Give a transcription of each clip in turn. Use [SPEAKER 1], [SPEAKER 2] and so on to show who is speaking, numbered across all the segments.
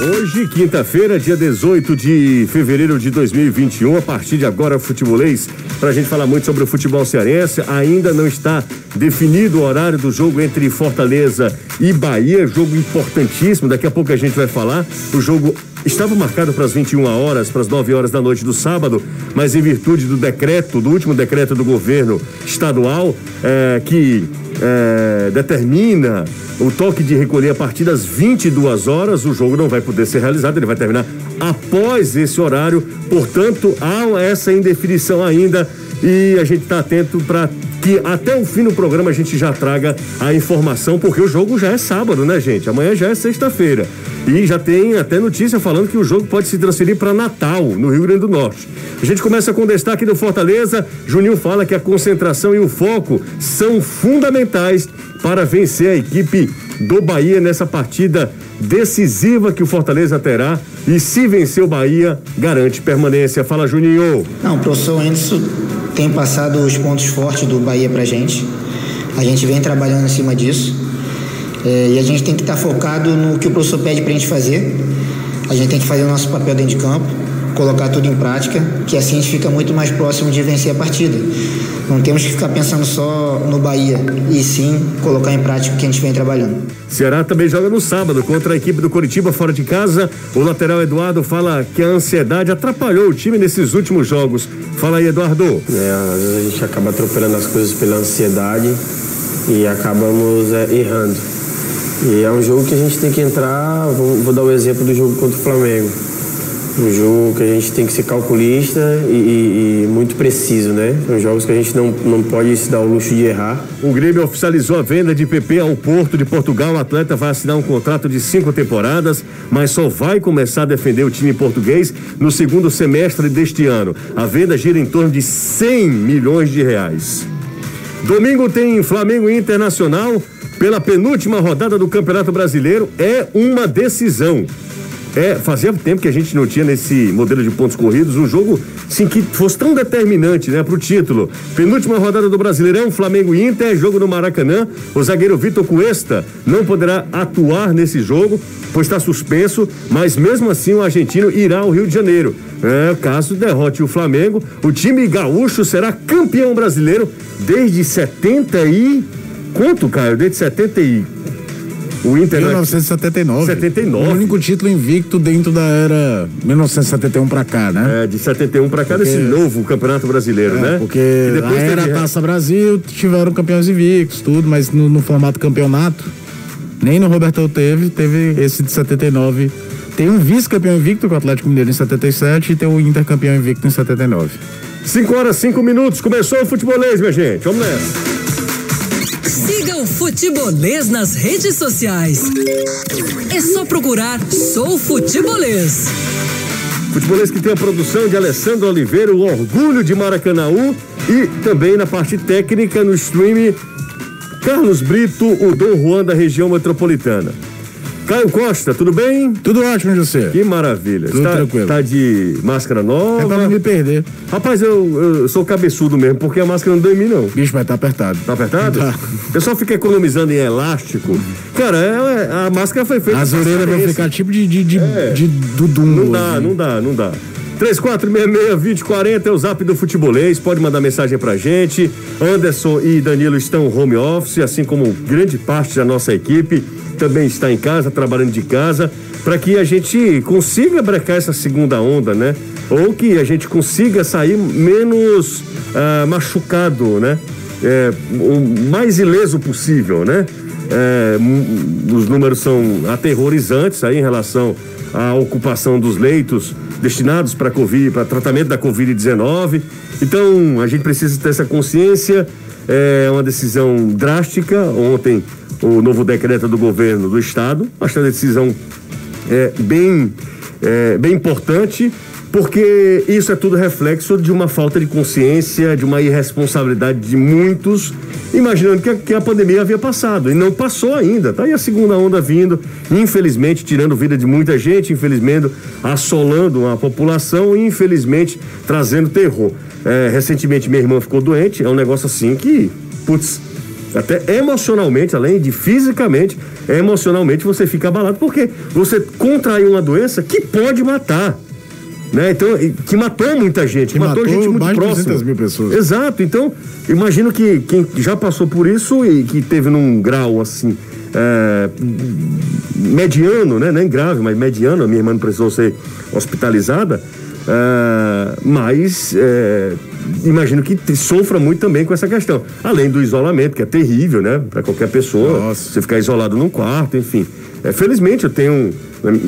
[SPEAKER 1] Hoje, quinta-feira, dia 18 de fevereiro de 2021, a partir de agora, futebolês, para a gente falar muito sobre o futebol cearense. Ainda não está definido o horário do jogo entre Fortaleza e Bahia, jogo importantíssimo. Daqui a pouco a gente vai falar. O jogo estava marcado para as 21 horas, para as 9 horas da noite do sábado, mas em virtude do decreto, do último decreto do governo estadual, é, que é, determina o toque de recolher a partir das 22 horas, o jogo não vai poder ser realizado, ele vai terminar após esse horário, portanto, há essa indefinição ainda e a gente está atento para que até o fim do programa a gente já traga a informação, porque o jogo já é sábado, né, gente? Amanhã já é sexta-feira. E já tem até notícia falando que o jogo pode se transferir para Natal, no Rio Grande do Norte. A gente começa com destaque do Fortaleza. Juninho fala que a concentração e o foco são fundamentais para vencer a equipe do Bahia nessa partida decisiva que o Fortaleza terá. E se vencer o Bahia, garante permanência. Fala, Juninho.
[SPEAKER 2] Não, professor Anderson tem passado os pontos fortes do Bahia pra gente. A gente vem trabalhando em cima disso. É, e a gente tem que estar tá focado no que o professor pede para a gente fazer. A gente tem que fazer o nosso papel dentro de campo, colocar tudo em prática, que assim a gente fica muito mais próximo de vencer a partida. Não temos que ficar pensando só no Bahia, e sim colocar em prática o que a gente vem trabalhando.
[SPEAKER 1] Ceará também joga no sábado contra a equipe do Coritiba fora de casa. O lateral Eduardo fala que a ansiedade atrapalhou o time nesses últimos jogos. Fala aí, Eduardo.
[SPEAKER 3] É, às vezes a gente acaba atropelando as coisas pela ansiedade e acabamos é, errando. E é um jogo que a gente tem que entrar, vou, vou dar o exemplo do jogo contra o Flamengo. Um jogo que a gente tem que ser calculista e, e, e, muito preciso, né? São jogos que a gente não, não pode se dar o luxo de errar.
[SPEAKER 1] O Grêmio oficializou a venda de PP ao Porto de Portugal. O atleta vai assinar um contrato de cinco temporadas, mas só vai começar a defender o time português no segundo semestre deste ano. A venda gira em torno de 100 milhões de reais. Domingo tem Flamengo Internacional pela penúltima rodada do Campeonato Brasileiro é uma decisão. É, fazia tempo que a gente não tinha nesse modelo de pontos corridos um jogo sim que fosse tão determinante, né, pro título. Penúltima rodada do Brasileirão, Flamengo e Inter, jogo no Maracanã. O zagueiro Vitor Cuesta não poderá atuar nesse jogo, pois está suspenso, mas mesmo assim o argentino irá ao Rio de Janeiro. É, caso derrote o Flamengo, o time gaúcho será campeão brasileiro desde 70 e Quanto, Caio? Desde 70 e.
[SPEAKER 4] O Inter 1979.
[SPEAKER 1] 79.
[SPEAKER 4] O único título invicto dentro da era 1971 para cá, né?
[SPEAKER 1] É, de 71 para cá porque... desse novo Campeonato Brasileiro,
[SPEAKER 4] é,
[SPEAKER 1] né?
[SPEAKER 4] Porque a era teve... Taça Brasil tiveram campeões invictos, tudo, mas no, no, formato campeonato, nem no Roberto teve, teve esse de 79. Tem um vice-campeão invicto com o Atlético Mineiro em 77 e tem o Inter campeão invicto em 79.
[SPEAKER 1] 5 horas, 5 minutos, começou o futebolês, minha gente. Vamos nessa.
[SPEAKER 5] O Futebolês nas redes sociais. É só procurar Sou Futebolês.
[SPEAKER 1] Futebolês que tem a produção de Alessandro Oliveira, o Orgulho de Maracanãú e também na parte técnica no stream Carlos Brito, o Dom Juan da região metropolitana. Caio Costa, tudo bem?
[SPEAKER 4] Tudo ótimo, José.
[SPEAKER 1] Que maravilha.
[SPEAKER 4] Tudo tá, tranquilo.
[SPEAKER 1] Tá de máscara nova?
[SPEAKER 4] É pra não me perder.
[SPEAKER 1] Rapaz, eu, eu sou cabeçudo mesmo, porque a máscara não dói em mim, não.
[SPEAKER 4] Bicho, vai tá apertado.
[SPEAKER 1] Tá apertado? Tá. O pessoal fica economizando em elástico. Cara, é, é a máscara foi feita...
[SPEAKER 4] As orelhas vão ficar tipo de, de, de, é. de Dudum.
[SPEAKER 1] Não dá, assim. não dá, não dá. 3466-2040 é o zap do futebolês. Pode mandar mensagem pra gente. Anderson e Danilo estão home office, assim como grande parte da nossa equipe também está em casa, trabalhando de casa, para que a gente consiga brecar essa segunda onda, né? Ou que a gente consiga sair menos ah, machucado, né? É, o mais ileso possível, né? É, os números são aterrorizantes aí em relação à ocupação dos leitos destinados para Covid, para tratamento da Covid-19. Então, a gente precisa ter essa consciência. É uma decisão drástica. Ontem o novo decreto do governo do estado. Acho uma decisão é, bem, é, bem importante, porque isso é tudo reflexo de uma falta de consciência, de uma irresponsabilidade de muitos, imaginando que a, que a pandemia havia passado. E não passou ainda. Tá aí a segunda onda vindo, infelizmente, tirando vida de muita gente, infelizmente, assolando a população e, infelizmente, trazendo terror. É, recentemente, minha irmã ficou doente. É um negócio assim que, putz, Até emocionalmente, além de fisicamente, emocionalmente você fica abalado, porque você contraiu uma doença que pode matar. Né? Então, que matou muita gente, que matou, matou gente muito próxima.
[SPEAKER 4] mil pessoas.
[SPEAKER 1] Exato. Então, imagino que quem já passou por isso e que teve num grau assim. É, mediano, né? Nem grave, mas mediano. A minha irmã precisou ser hospitalizada. É, mas é, imagino que sofra muito também com essa questão. Além do isolamento, que é terrível, né? Para qualquer pessoa. Nossa. Você ficar isolado num quarto, enfim. É, felizmente eu tenho.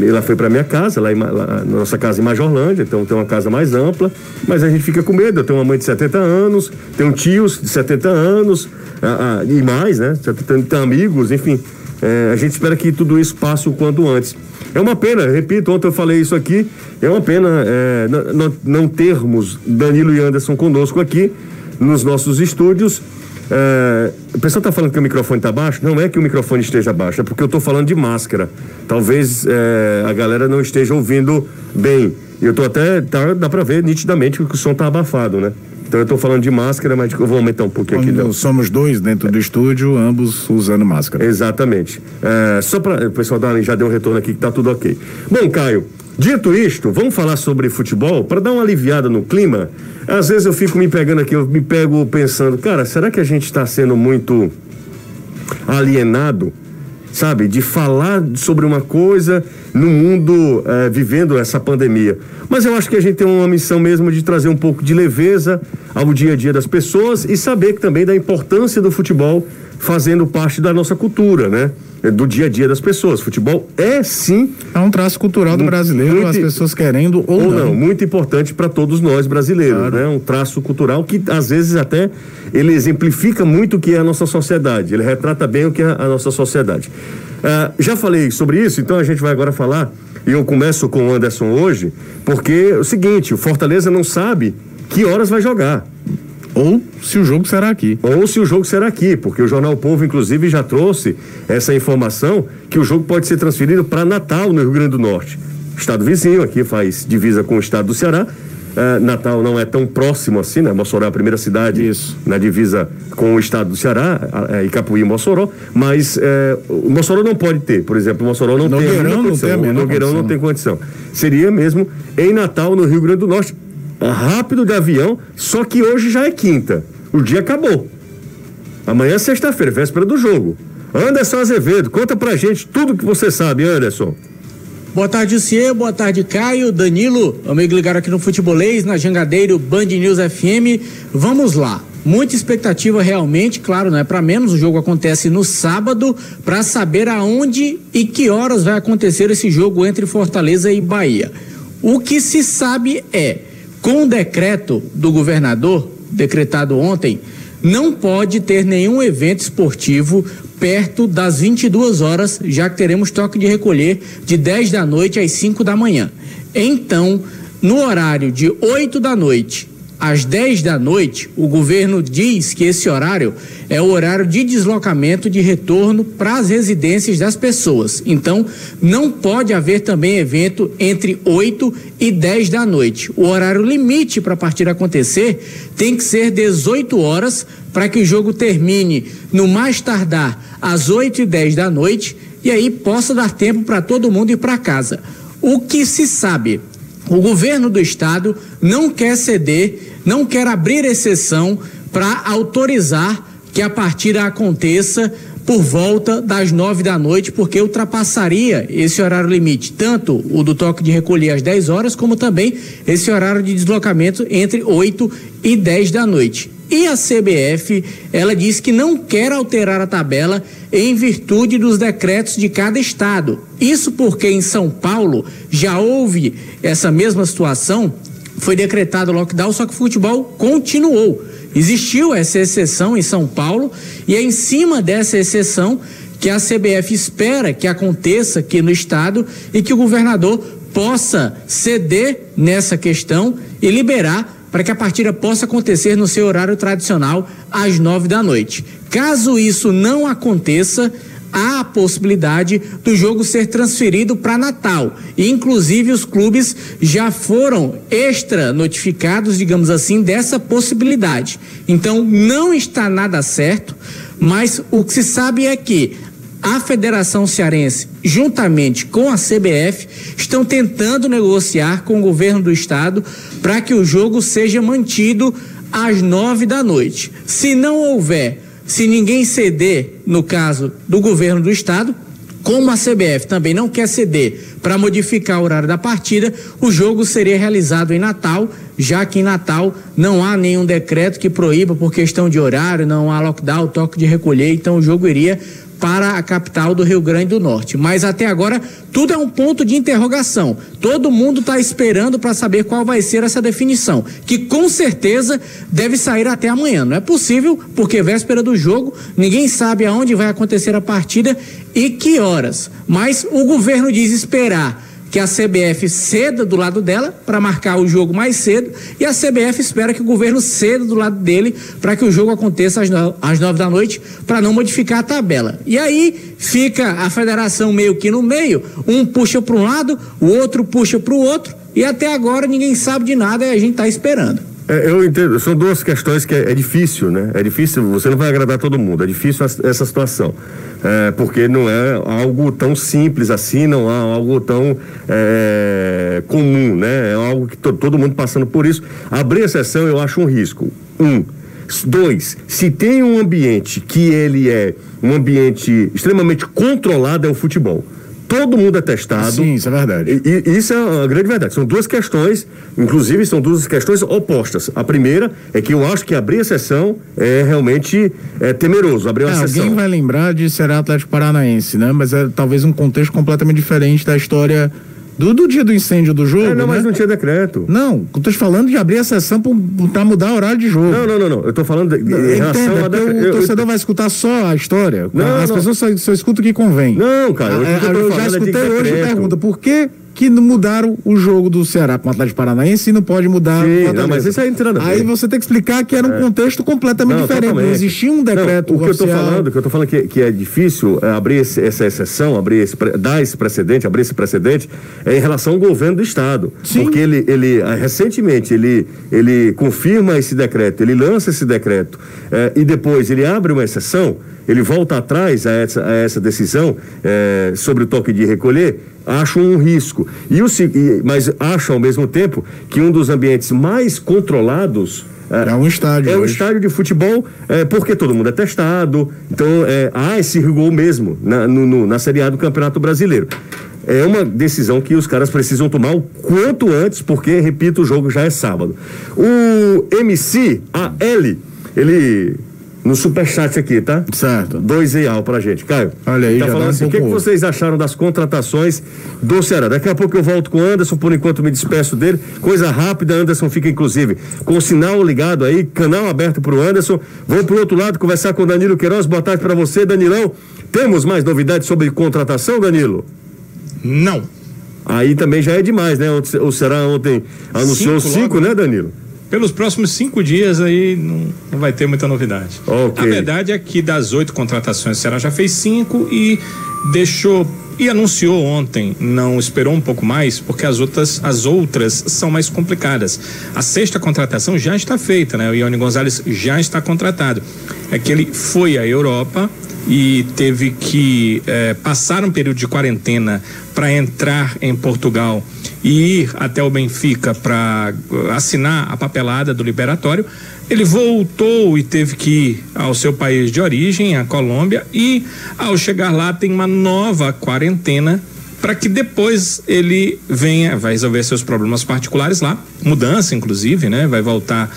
[SPEAKER 1] Ela foi para minha casa, lá, em, lá, na nossa casa em Majorlândia, então tem uma casa mais ampla, mas a gente fica com medo. Eu tenho uma mãe de 70 anos, tenho tios de 70 anos, ah, ah, e mais, né? Tem, tem amigos, enfim. É, a gente espera que tudo isso passe o quanto antes. É uma pena, repito, ontem eu falei isso aqui, é uma pena é, não, não termos Danilo e Anderson conosco aqui nos nossos estúdios. É, o pessoal está falando que o microfone está baixo? Não é que o microfone esteja baixo, é porque eu estou falando de máscara. Talvez é, a galera não esteja ouvindo bem. E eu estou até. Tá, dá para ver nitidamente que o som está abafado, né? Então eu estou falando de máscara, mas eu vou aumentar um pouquinho aqui. Então.
[SPEAKER 4] Somos dois dentro do estúdio, ambos usando máscara.
[SPEAKER 1] Exatamente. É, só para o pessoal dar, já deu um retorno aqui que está tudo ok. Bom, Caio, dito isto, vamos falar sobre futebol para dar uma aliviada no clima. Às vezes eu fico me pegando aqui, eu me pego pensando, cara, será que a gente está sendo muito alienado? sabe? De falar sobre uma coisa no mundo é, vivendo essa pandemia. Mas eu acho que a gente tem uma missão mesmo de trazer um pouco de leveza ao dia a dia das pessoas e saber também da importância do futebol fazendo parte da nossa cultura, né? Do dia a dia das pessoas. Futebol é sim.
[SPEAKER 4] É um traço cultural do brasileiro, muito, as pessoas querendo ou, ou não. não.
[SPEAKER 1] Muito importante para todos nós brasileiros, claro. né? Um traço cultural que às vezes até ele exemplifica muito o que é a nossa sociedade. Ele retrata bem o que é a nossa sociedade. Uh, já falei sobre isso, então a gente vai agora falar. E eu começo com o Anderson hoje, porque é o seguinte: o Fortaleza não sabe que horas vai jogar.
[SPEAKER 4] Ou se o jogo será aqui.
[SPEAKER 1] Ou se o jogo será aqui, porque o Jornal Povo, inclusive, já trouxe essa informação que o jogo pode ser transferido para Natal, no Rio Grande do Norte. Estado vizinho, aqui faz divisa com o estado do Ceará. Uh, Natal não é tão próximo assim, né? Mossoró é a primeira cidade Isso. na divisa com o estado do Ceará, uh, Icapuí e Mossoró, mas o Mossoró não pode ter, por exemplo, Mossoró não Nogueirão tem a condição, não tem a o Nogueirão condição. não tem condição. Seria mesmo em Natal, no Rio Grande do Norte, rápido de avião, só que hoje já é quinta. O dia acabou. Amanhã é sexta-feira, véspera do jogo. Anderson Azevedo, conta pra gente tudo que você sabe, Anderson.
[SPEAKER 6] Boa tarde, Cie, boa tarde, Caio, Danilo, amigo ligado aqui no Futebolês, na Jangadeiro, Band News FM. Vamos lá. Muita expectativa realmente, claro, não é para menos. O jogo acontece no sábado para saber aonde e que horas vai acontecer esse jogo entre Fortaleza e Bahia. O que se sabe é com o decreto do governador, decretado ontem, não pode ter nenhum evento esportivo perto das 22 horas, já que teremos toque de recolher de 10 da noite às 5 da manhã. Então, no horário de 8 da noite às 10 da noite, o governo diz que esse horário é o horário de deslocamento de retorno para as residências das pessoas. Então, não pode haver também evento entre 8 e 10 da noite. O horário limite para a partida acontecer tem que ser 18 horas para que o jogo termine no mais tardar às 8 e 10 da noite e aí possa dar tempo para todo mundo ir para casa. O que se sabe o governo do estado não quer ceder, não quer abrir exceção para autorizar que a partida aconteça por volta das nove da noite, porque ultrapassaria esse horário limite, tanto o do toque de recolher às 10 horas, como também esse horário de deslocamento entre 8 e 10 da noite. E a CBF, ela diz que não quer alterar a tabela em virtude dos decretos de cada estado. Isso porque em São Paulo já houve essa mesma situação, foi decretado lockdown, só que o futebol continuou. Existiu essa exceção em São Paulo e é em cima dessa exceção que a CBF espera que aconteça aqui no estado e que o governador possa ceder nessa questão e liberar para que a partida possa acontecer no seu horário tradicional às nove da noite. Caso isso não aconteça, há a possibilidade do jogo ser transferido para Natal. E, inclusive, os clubes já foram extra notificados, digamos assim, dessa possibilidade. Então, não está nada certo, Mas o que se sabe é que a Federação Cearense, juntamente com a CBF, estão tentando negociar com o governo do estado para que o jogo seja mantido às nove da noite. Se não houver, se ninguém ceder, no caso do governo do estado, como a CBF também não quer ceder para modificar o horário da partida, o jogo seria realizado em Natal, já que em Natal não há nenhum decreto que proíba por questão de horário, não há lockdown, toque de recolher, então o jogo iria para a capital do Rio Grande do Norte. Mas até agora tudo é um ponto de interrogação. Todo mundo está esperando para saber qual vai ser essa definição, que com certeza deve sair até amanhã. Não é possível, porque véspera do jogo, ninguém sabe aonde vai acontecer a partida e que horas. Mas o governo diz esperar que a CBF ceda do lado dela para marcar o jogo mais cedo e a CBF espera que o governo ceda do lado dele para que o jogo aconteça às, no, às nove da noite para não modificar a tabela. E aí fica a federação meio que no meio, um puxa para um lado, o outro puxa para o outro e até agora ninguém sabe de nada e a gente está esperando.
[SPEAKER 1] É, eu entendo, são duas questões que é, é, difícil, né? É difícil, você não vai agradar todo mundo, é difícil essa situação. É, porque não é algo tão simples assim, não é algo tão é, comum, né? É algo que to, todo mundo passando por isso. Abrir exceção eu acho um risco. Um. Dois, se tem um ambiente que ele é um ambiente extremamente controlado, é o futebol todo mundo é testado.
[SPEAKER 4] Sim, isso é verdade.
[SPEAKER 1] E, e, isso é uma grande verdade. São duas questões, inclusive são duas questões opostas. A primeira é que eu acho que abrir a sessão é realmente é, temeroso, abrir uma é,
[SPEAKER 4] sessão. Alguém vai lembrar de ser Atlético Paranaense, né? Mas é talvez um contexto completamente diferente da história do, do dia do incêndio do jogo. É,
[SPEAKER 1] não,
[SPEAKER 4] né?
[SPEAKER 1] mas não tinha decreto.
[SPEAKER 4] Não, eu tô te falando de abrir a sessão para mudar o horário de jogo.
[SPEAKER 1] Não, não, não, não. Eu tô falando de, de em
[SPEAKER 4] relação a. O torcedor eu... vai escutar só a história. Não, As não. pessoas só, só escutam o que convém.
[SPEAKER 1] Não, cara. Eu,
[SPEAKER 4] eu, eu já é escutei hoje a pergunta: por que que mudaram o jogo do Ceará com o Atlético Paranaense e não pode mudar
[SPEAKER 1] Sim, não, mas isso aí entrando
[SPEAKER 4] Aí você tem que explicar que era um é. contexto completamente não, diferente. Totalmente. Não existia um decreto.
[SPEAKER 1] Não, o que oficial. eu estou falando, o que eu tô falando que, que é difícil é abrir esse, essa exceção, abrir esse, dar esse precedente, abrir esse precedente, é em relação ao governo do Estado. Sim. Porque ele, ele ah, recentemente, ele, ele confirma esse decreto, ele lança esse decreto é, e depois ele abre uma exceção ele volta atrás a essa, a essa decisão é, sobre o toque de recolher, acho um risco. E o, mas acho ao mesmo tempo que um dos ambientes mais controlados
[SPEAKER 4] é, é um estádio.
[SPEAKER 1] É um estádio de futebol, é, porque todo mundo é testado. Então, é, há esse rigor mesmo na, no, no, na Série A do Campeonato Brasileiro. É uma decisão que os caras precisam tomar o quanto antes, porque, repito, o jogo já é sábado. O MC, a L, ele no superchat aqui, tá?
[SPEAKER 4] Certo.
[SPEAKER 1] Dois real pra gente. Caio.
[SPEAKER 4] Olha aí,
[SPEAKER 1] tá falando assim, o que, que, vocês acharam das contratações do Ceará? Daqui a pouco eu volto com o Anderson, por enquanto me despeço dele. Coisa rápida, Anderson fica inclusive com o sinal ligado aí, canal aberto pro Anderson. Vou pro outro lado conversar com o Danilo Queiroz. Boa tarde para você, Danilão. Temos mais novidades sobre contratação, Danilo?
[SPEAKER 7] Não.
[SPEAKER 1] Aí também já é demais, né? O Ceará ontem anunciou cinco, cinco né, Danilo?
[SPEAKER 7] Pelos próximos cinco dias aí não, não vai ter muita novidade. Okay. A verdade é que das oito contratações, o Ceará já fez cinco e deixou e anunciou ontem, não esperou um pouco mais, porque as outras, as outras são mais complicadas. A sexta contratação já está feita, né? O Ione Gonzalez já está contratado. É que ele foi à Europa e teve que eh, passar um período de quarentena para entrar em Portugal e ir até o Benfica para uh, assinar a papelada do liberatório. Ele voltou e teve que ir ao seu país de origem, a Colômbia, e ao chegar lá tem uma nova quarentena para que depois ele venha, vai resolver seus problemas particulares lá, mudança inclusive, né? Vai voltar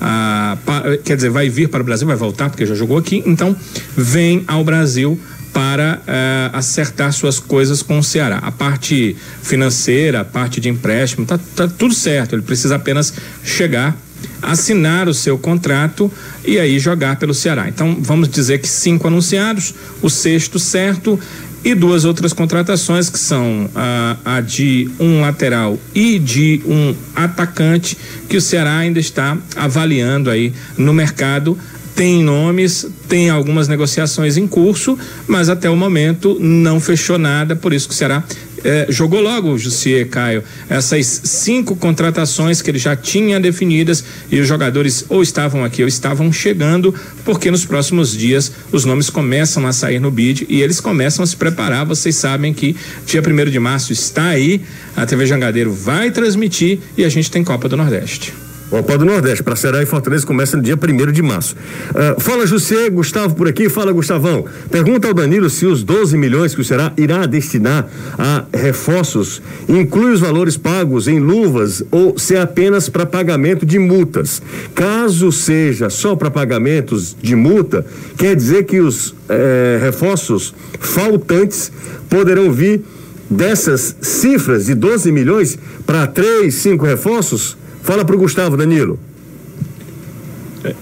[SPEAKER 7] a, quer dizer, vai vir para o Brasil, vai voltar porque já jogou aqui, então vem ao Brasil para uh, acertar suas coisas com o Ceará. A parte financeira, a parte de empréstimo, tá, tá tudo certo. Ele precisa apenas chegar, assinar o seu contrato e aí jogar pelo Ceará. Então vamos dizer que cinco anunciados, o sexto certo e duas outras contratações que são a, a de um lateral e de um atacante que o Ceará ainda está avaliando aí no mercado. Tem nomes, tem algumas negociações em curso, mas até o momento não fechou nada, por isso que o Ceará é, jogou logo, Jussier Caio, essas cinco contratações que ele já tinha definidas e os jogadores ou estavam aqui ou estavam chegando, porque nos próximos dias os nomes começam a sair no bid e eles começam a se preparar. Vocês sabem que dia 1 de março está aí, a TV Jangadeiro vai transmitir e a gente tem Copa do Nordeste.
[SPEAKER 1] Copa do Nordeste, para Ceará e Fortaleza começa no dia 1 de março. Uh, fala José, Gustavo por aqui, fala Gustavão. Pergunta ao Danilo se os 12 milhões que o Ceará irá destinar a reforços inclui os valores pagos em luvas ou se é apenas para pagamento de multas. Caso seja só para pagamentos de multa, quer dizer que os eh, reforços faltantes poderão vir dessas cifras de 12 milhões para 3, 5 reforços? Fala para o Gustavo, Danilo.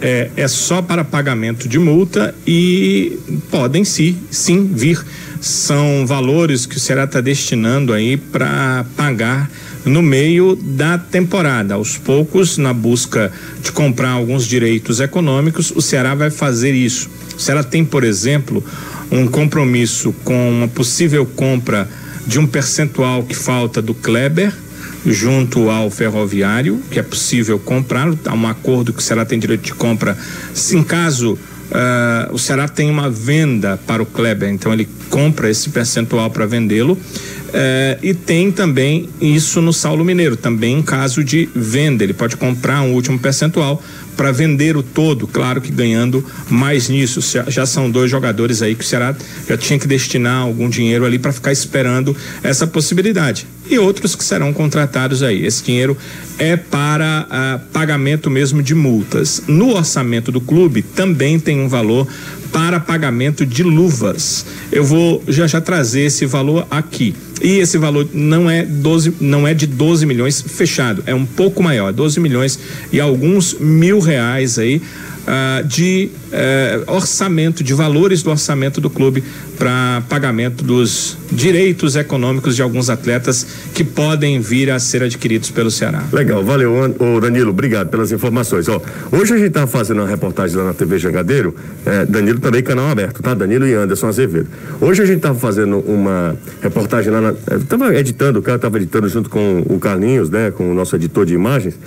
[SPEAKER 7] É, é, só para pagamento de multa e podem sim, sim vir. São valores que o Ceará está destinando aí para pagar no meio da temporada. Aos poucos, na busca de comprar alguns direitos econômicos, o Ceará vai fazer isso. O Ceará tem, por exemplo, um compromisso com uma possível compra de um percentual que falta do Kleber junto ao ferroviário, que é possível comprar, há um acordo que o Ceará tem direito de compra, se em caso uh, o Ceará tem uma venda para o Kleber, então ele compra esse percentual para vendê-lo. Uh, e tem também isso no Saulo Mineiro, também em caso de venda, ele pode comprar um último percentual para vender o todo, claro que ganhando mais nisso. Já são dois jogadores aí que o Ceará já tinha que destinar algum dinheiro ali para ficar esperando essa possibilidade. E outros que serão contratados aí. Esse dinheiro é para ah, pagamento mesmo de multas. No orçamento do clube também tem um valor para pagamento de luvas. Eu vou já já trazer esse valor aqui. E esse valor não é 12, não é de 12 milhões fechado, é um pouco maior, 12 milhões e alguns mil reais aí uh, de uh, orçamento, de valores do orçamento do clube para pagamento dos direitos econômicos de alguns atletas que podem vir a ser adquiridos pelo Ceará.
[SPEAKER 1] Legal, valeu, ô Danilo, obrigado pelas informações. Ó, hoje a gente está fazendo uma reportagem lá na TV Jangadeiro, é, Danilo também canal aberto, tá? Danilo e Anderson Azevedo. Hoje a gente estava fazendo uma reportagem lá, na, tava editando, o cara estava editando junto com o Carlinhos, né, com o nosso editor de imagens,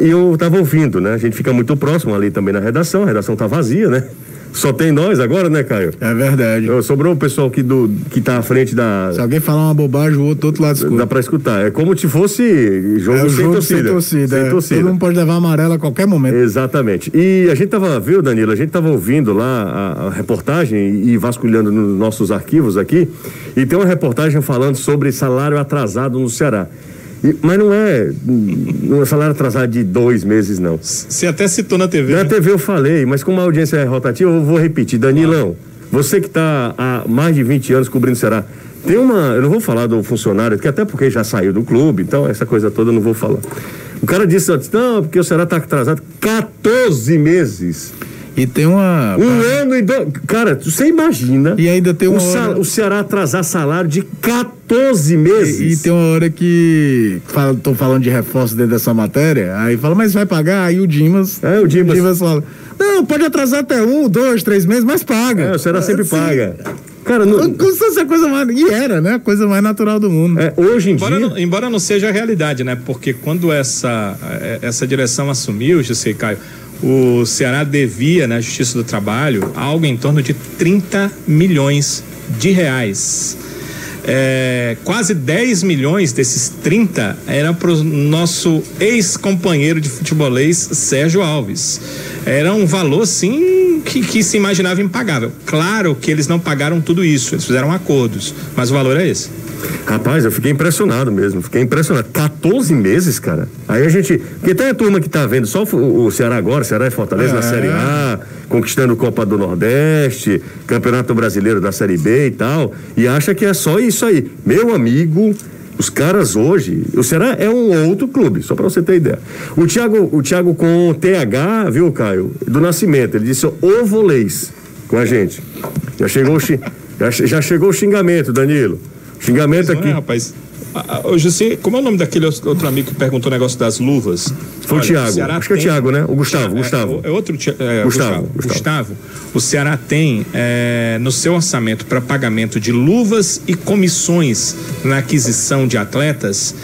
[SPEAKER 1] e eu estava ouvindo, né? A gente fica muito próximo ali também na redação, a redação tá vazia, né? Só tem nós agora, né, Caio?
[SPEAKER 4] É verdade.
[SPEAKER 1] Sobrou o pessoal aqui do, que tá à frente da.
[SPEAKER 4] Se alguém falar uma bobagem, o outro outro lado escuta.
[SPEAKER 1] Dá pra escutar. É como se fosse jogo, é, sem, jogo torcida. sem torcida.
[SPEAKER 4] Sem é. torcida. Todo mundo pode levar amarela a qualquer momento.
[SPEAKER 1] Exatamente. E a gente tava, viu, Danilo? A gente tava ouvindo lá a, a reportagem e vasculhando nos nossos arquivos aqui. E tem uma reportagem falando sobre salário atrasado no Ceará. Mas não é, não é salário atrasado de dois meses, não.
[SPEAKER 7] Você até citou na TV.
[SPEAKER 1] Na né? TV eu falei, mas como a audiência é rotativa, eu vou repetir. Danilão, você que está há mais de 20 anos cobrindo o Ceará, tem uma. Eu não vou falar do funcionário, que até porque já saiu do clube, então essa coisa toda eu não vou falar. O cara disse, não, porque o Ceará está atrasado 14 meses.
[SPEAKER 4] E tem uma.
[SPEAKER 1] Um ano e dois. Cara, você imagina.
[SPEAKER 4] E ainda tem uma.
[SPEAKER 1] O,
[SPEAKER 4] hora...
[SPEAKER 1] o Ceará atrasar salário de 14 meses.
[SPEAKER 4] E, e tem uma hora que. Estão falando de reforço dentro dessa matéria. Aí fala, mas vai pagar? Aí o Dimas.
[SPEAKER 1] É, o Dimas.
[SPEAKER 4] O Dimas fala. Não, pode atrasar até um, dois, três meses, mas paga.
[SPEAKER 1] É, o Ceará sempre paga.
[SPEAKER 4] Cara, não... Como se a coisa mais. E era, né? A coisa mais natural do mundo.
[SPEAKER 1] É, hoje em
[SPEAKER 7] embora
[SPEAKER 1] dia.
[SPEAKER 7] Não, embora não seja a realidade, né? Porque quando essa, é, essa direção assumiu, José Caio, o Ceará devia na Justiça do Trabalho algo em torno de 30 milhões de reais. É, quase 10 milhões desses 30 eram para o nosso ex-companheiro de futebolês Sérgio Alves. Era um valor, sim, que, que se imaginava impagável. Claro que eles não pagaram tudo isso, eles fizeram acordos, mas o valor é esse.
[SPEAKER 1] Rapaz, eu fiquei impressionado mesmo, fiquei impressionado. 14 meses, cara. Aí a gente. Porque tem a turma que tá vendo só o, o Ceará agora, Ceará e Fortaleza é. na Série A, conquistando Copa do Nordeste, Campeonato Brasileiro da Série B e tal, e acha que é só isso aí. Meu amigo, os caras hoje, o Ceará é um outro clube, só para você ter ideia. O Thiago, o Thiago com TH, viu, Caio? Do Nascimento, ele disse ovolês com a gente. Já chegou, já, já chegou o xingamento, Danilo. Xingamento aqui.
[SPEAKER 7] É, rapaz. Ô, José, como é o nome daquele outro amigo que perguntou o negócio das luvas?
[SPEAKER 1] Foi Olha, o Tiago. Acho que é o Tiago, né? O Gustavo. É, Gustavo.
[SPEAKER 7] É, é outro
[SPEAKER 1] é, Gustavo,
[SPEAKER 7] Gustavo, Gustavo. O Ceará tem é, no seu orçamento para pagamento de luvas e comissões na aquisição de atletas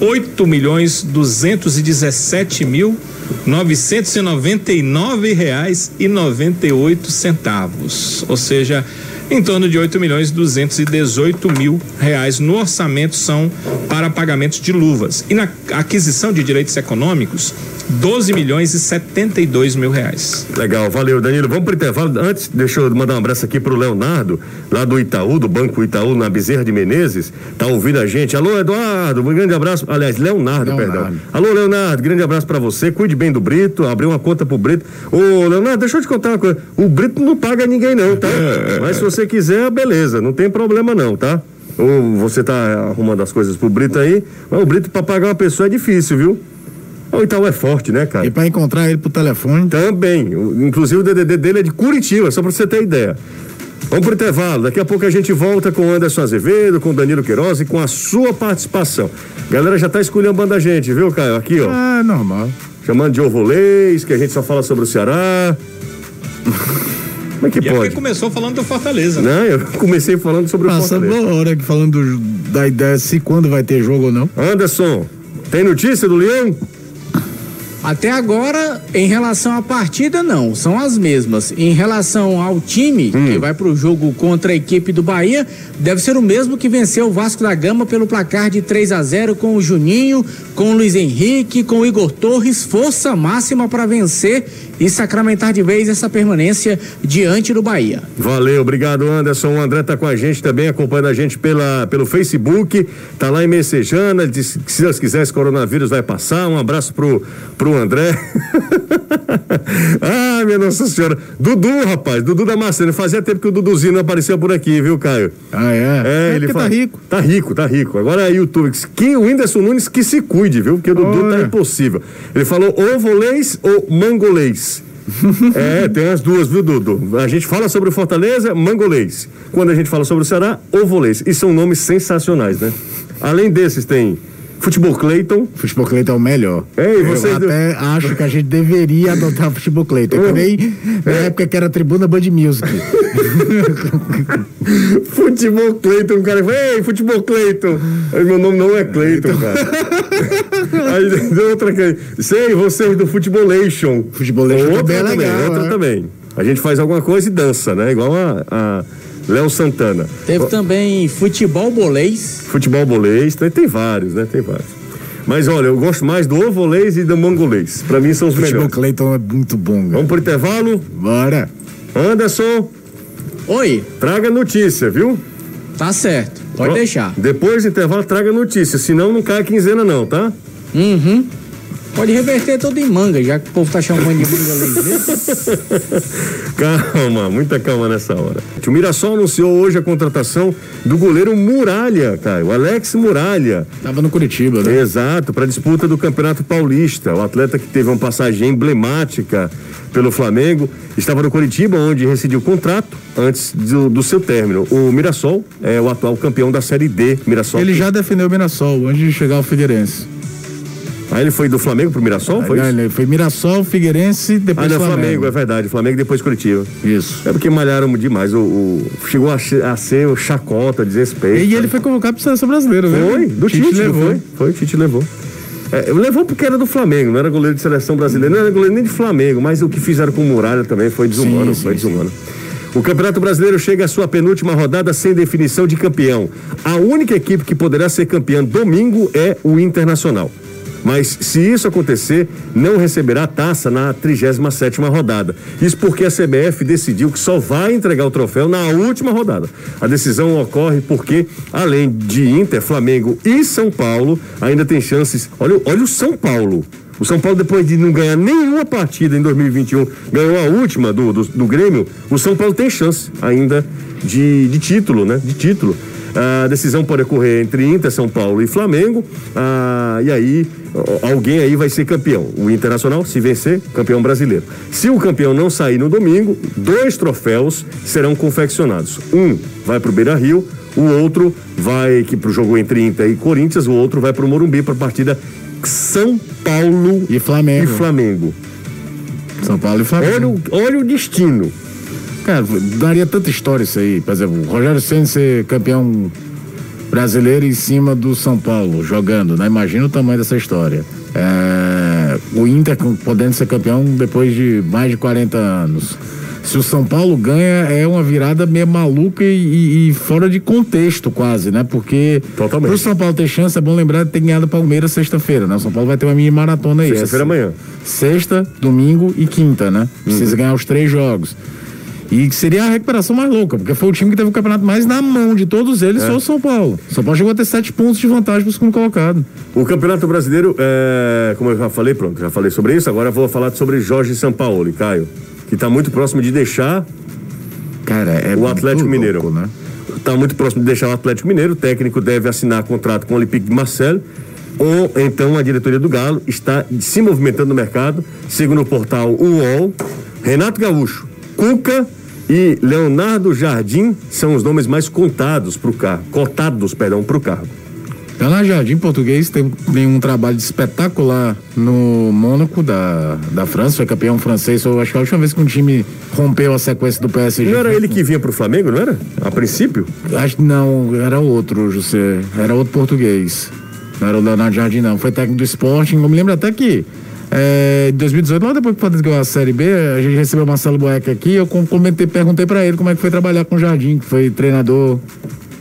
[SPEAKER 7] 8 milhões 217 mil novecentos e noventa e nove reais e noventa e oito centavos, ou seja, em torno de 8 milhões 218 mil reais no orçamento são para pagamentos de luvas. E na aquisição de direitos econômicos, 12 milhões e 72 mil reais.
[SPEAKER 1] Legal, valeu, Danilo. Vamos para o intervalo. Antes, deixa eu mandar um abraço aqui para o Leonardo, lá do Itaú, do Banco Itaú, na Bezerra de Menezes. Tá ouvindo a gente. Alô, Eduardo, um grande abraço. Aliás, Leonardo, Leonardo. perdão. Alô, Leonardo, grande abraço para você. Cuide bem do Brito, abriu uma conta pro Brito. Ô, Leonardo, deixa eu te contar uma coisa. O Brito não paga ninguém, não, tá? É, Mas se você quiser, beleza, não tem problema não, tá? Ou você tá arrumando as coisas pro Brito aí, mas o Brito para pagar uma pessoa é difícil, viu? O Itaú é forte, né, cara?
[SPEAKER 4] E para encontrar ele por telefone?
[SPEAKER 1] Também. Inclusive o DDD dele é de Curitiba, só para você ter ideia. Vamos pro intervalo. Daqui a pouco a gente volta com o Anderson Azevedo, com o Danilo Queiroz e com a sua participação. Galera já tá escolhendo a gente, viu, Caio? Aqui, ó.
[SPEAKER 4] Ah, normal.
[SPEAKER 1] Chamando de ovolês, que a gente só fala sobre o Ceará. Como é que e pode?
[SPEAKER 7] começou falando do Fortaleza,
[SPEAKER 1] né? Não, eu comecei falando sobre
[SPEAKER 4] Passando
[SPEAKER 1] o Fortaleza.
[SPEAKER 4] Passando hora falando da ideia se quando vai ter jogo ou não.
[SPEAKER 1] Anderson, tem notícia do Leão?
[SPEAKER 6] Até agora, em relação à partida, não, são as mesmas. Em relação ao time hum. que vai para o jogo contra a equipe do Bahia, deve ser o mesmo que venceu o Vasco da Gama pelo placar de 3 a 0 com o Juninho, com o Luiz Henrique, com o Igor Torres, força máxima para vencer e sacramentar de vez essa permanência diante do Bahia.
[SPEAKER 1] Valeu, obrigado Anderson. O André tá com a gente também, acompanhando a gente pela, pelo Facebook, tá lá em Messejana, disse que se Deus quiser esse coronavírus vai passar. Um abraço pro, pro André. ah, minha Nossa Senhora. Dudu, rapaz, Dudu da Macena. Fazia tempo que o Duduzinho não aparecia por aqui, viu, Caio?
[SPEAKER 4] Ah, é?
[SPEAKER 1] É, é ele tá rico. Tá rico, tá rico. Agora é YouTube. Que o Whindersson Nunes que se cuide, viu? Porque o Dudu Olha. tá impossível. Ele falou ou volês ou mangolês é, tem as duas, viu, Dudu? A gente fala sobre o Fortaleza, mangolês. Quando a gente fala sobre o Ceará, ovolês. E são nomes sensacionais, né? Além desses, tem Futebol Cleiton.
[SPEAKER 4] Futebol Cleiton é o melhor.
[SPEAKER 1] É, e você
[SPEAKER 4] Eu até do... acho que a gente deveria adotar o Futebol Cleiton. Eu nem na é. época que era tribuna Band Music.
[SPEAKER 1] futebol Cleiton, o cara fala, ei, Futebol Cleiton. Meu nome não é Cleiton, cara. Aí deu outra que sei, vocês do Futebolation.
[SPEAKER 4] Futebolation outra também é legal.
[SPEAKER 1] Outra
[SPEAKER 4] né?
[SPEAKER 1] também. A gente faz alguma coisa e dança, né? Igual a, a Léo Santana.
[SPEAKER 6] Teve também futebol bolês.
[SPEAKER 1] Futebol bolês, tem, tem vários, né? Tem vários. Mas olha, eu gosto mais do ovolês e do mongolês. Pra mim são os
[SPEAKER 4] futebol
[SPEAKER 1] melhores.
[SPEAKER 4] Futebol Cleiton é muito bom. Cara.
[SPEAKER 1] Vamos pro intervalo?
[SPEAKER 4] Bora.
[SPEAKER 1] Anderson.
[SPEAKER 6] Oi.
[SPEAKER 1] Traga notícia, viu?
[SPEAKER 6] Tá certo. Pode deixar.
[SPEAKER 1] Depois do intervalo, traga notícia. Senão não cai a quinzena, não, tá?
[SPEAKER 6] Uhum. Pode reverter tudo em manga, já que o povo tá chamando de manga leite.
[SPEAKER 1] calma, muita calma nessa hora. O Mirassol anunciou hoje a contratação do goleiro Muralha, Caio, o Alex Muralha.
[SPEAKER 4] Tava no Curitiba, né?
[SPEAKER 1] Exato, para disputa do Campeonato Paulista. O atleta que teve uma passagem emblemática pelo Flamengo estava no Curitiba, onde rescindiu o contrato antes do, do, seu término. O Mirassol é o atual campeão da Série D. Mirassol.
[SPEAKER 4] Ele já defendeu o Mirassol antes de chegar ao Figueirense.
[SPEAKER 1] Aí ele foi do Flamengo pro Mirassol? Foi,
[SPEAKER 4] não, ele foi Mirassol, Figueirense, depois ah, não,
[SPEAKER 1] Flamengo. Flamengo, é verdade. Flamengo depois Curitiba.
[SPEAKER 4] Isso.
[SPEAKER 1] É porque malharam demais. O, o chegou a, a, ser o chacota, desrespeito.
[SPEAKER 4] E ele foi convocado pro seleção brasileira,
[SPEAKER 1] né? Foi, do Tite, Tite levou. Foi, foi, o Tite levou. É, levou porque era do Flamengo, não era goleiro de seleção brasileira, não era goleiro nem de Flamengo, mas o que fizeram com o Muralha também foi desumano, sim, foi sim, desumano. Sim. O Campeonato Brasileiro chega à sua penúltima rodada sem definição de campeão. A única equipe que poderá ser campeã domingo é o Internacional. Mas se isso acontecer, não receberá taça na 37 rodada. Isso porque a CBF decidiu que só vai entregar o troféu na última rodada. A decisão ocorre porque, além de Inter, Flamengo e São Paulo, ainda tem chances. Olha, olha o São Paulo. O São Paulo, depois de não ganhar nenhuma partida em 2021, ganhou a última do, do, do Grêmio. O São Paulo tem chance ainda de, de título, né? De título. A decisão pode ocorrer entre Inter, São Paulo e Flamengo. Ah, e aí, alguém aí vai ser campeão. O Internacional, se vencer, campeão brasileiro. Se o campeão não sair no domingo, dois troféus serão confeccionados. Um vai para o Beira Rio, O outro vai que pro jogo entre Inter e Corinthians, o outro vai pro Morumbi para a partida São Paulo
[SPEAKER 4] e Flamengo.
[SPEAKER 1] E Flamengo.
[SPEAKER 4] São Paulo e Flamengo.
[SPEAKER 1] Olha, olha o destino.
[SPEAKER 4] Cara, daria tanta história isso aí. Por exemplo, o Rogério Senna ser campeão brasileiro em cima do São Paulo, jogando, né? Imagina o tamanho dessa história. É, o Inter podendo ser campeão depois de mais de 40 anos. Se o São Paulo ganha, é uma virada meio maluca e, e fora de contexto, quase, né? Porque
[SPEAKER 1] para
[SPEAKER 4] o São Paulo ter chance, é bom lembrar de ter ganhado o Palmeiras sexta-feira, né? O São Paulo vai ter uma mini maratona aí.
[SPEAKER 1] Sexta-feira amanhã.
[SPEAKER 4] Sexta, domingo e quinta, né? Precisa uhum. ganhar os três jogos. E seria a recuperação mais louca, porque foi o time que teve o campeonato mais na mão de todos eles, é. foi o São Paulo. São Paulo chegou a ter sete pontos de vantagem para o segundo colocado.
[SPEAKER 1] O Campeonato Brasileiro, é, como eu já falei, pronto, já falei sobre isso, agora vou falar sobre Jorge Sampaoli, Caio, que está muito próximo de deixar
[SPEAKER 4] Cara, é
[SPEAKER 1] o Atlético Mineiro. Louco, né? Está muito próximo de deixar o Atlético Mineiro, o técnico deve assinar contrato com o Olympique de Marseille ou então a diretoria do Galo está se movimentando no mercado, segundo o portal UOL. Renato Gaúcho, Cuca e Leonardo Jardim são os nomes mais contados para o cargo, cotados, perdão, para o cargo.
[SPEAKER 4] Leonardo Jardim, português, tem, tem um trabalho espetacular no Mônaco da, da França, foi campeão francês, eu acho que a última vez que um time rompeu a sequência do PSG.
[SPEAKER 1] Não era ele que vinha para o Flamengo, não era? A princípio?
[SPEAKER 4] Acho não, era outro, José, era outro português. Não era o Leonardo Jardim, não. Foi técnico do Sporting, eu me lembro até que é, em 2018, logo depois que o Palmeiras ganhou a Série B, a gente recebeu o Marcelo Boeck aqui, eu comentei, perguntei para ele como é que foi trabalhar com o Jardim, que foi treinador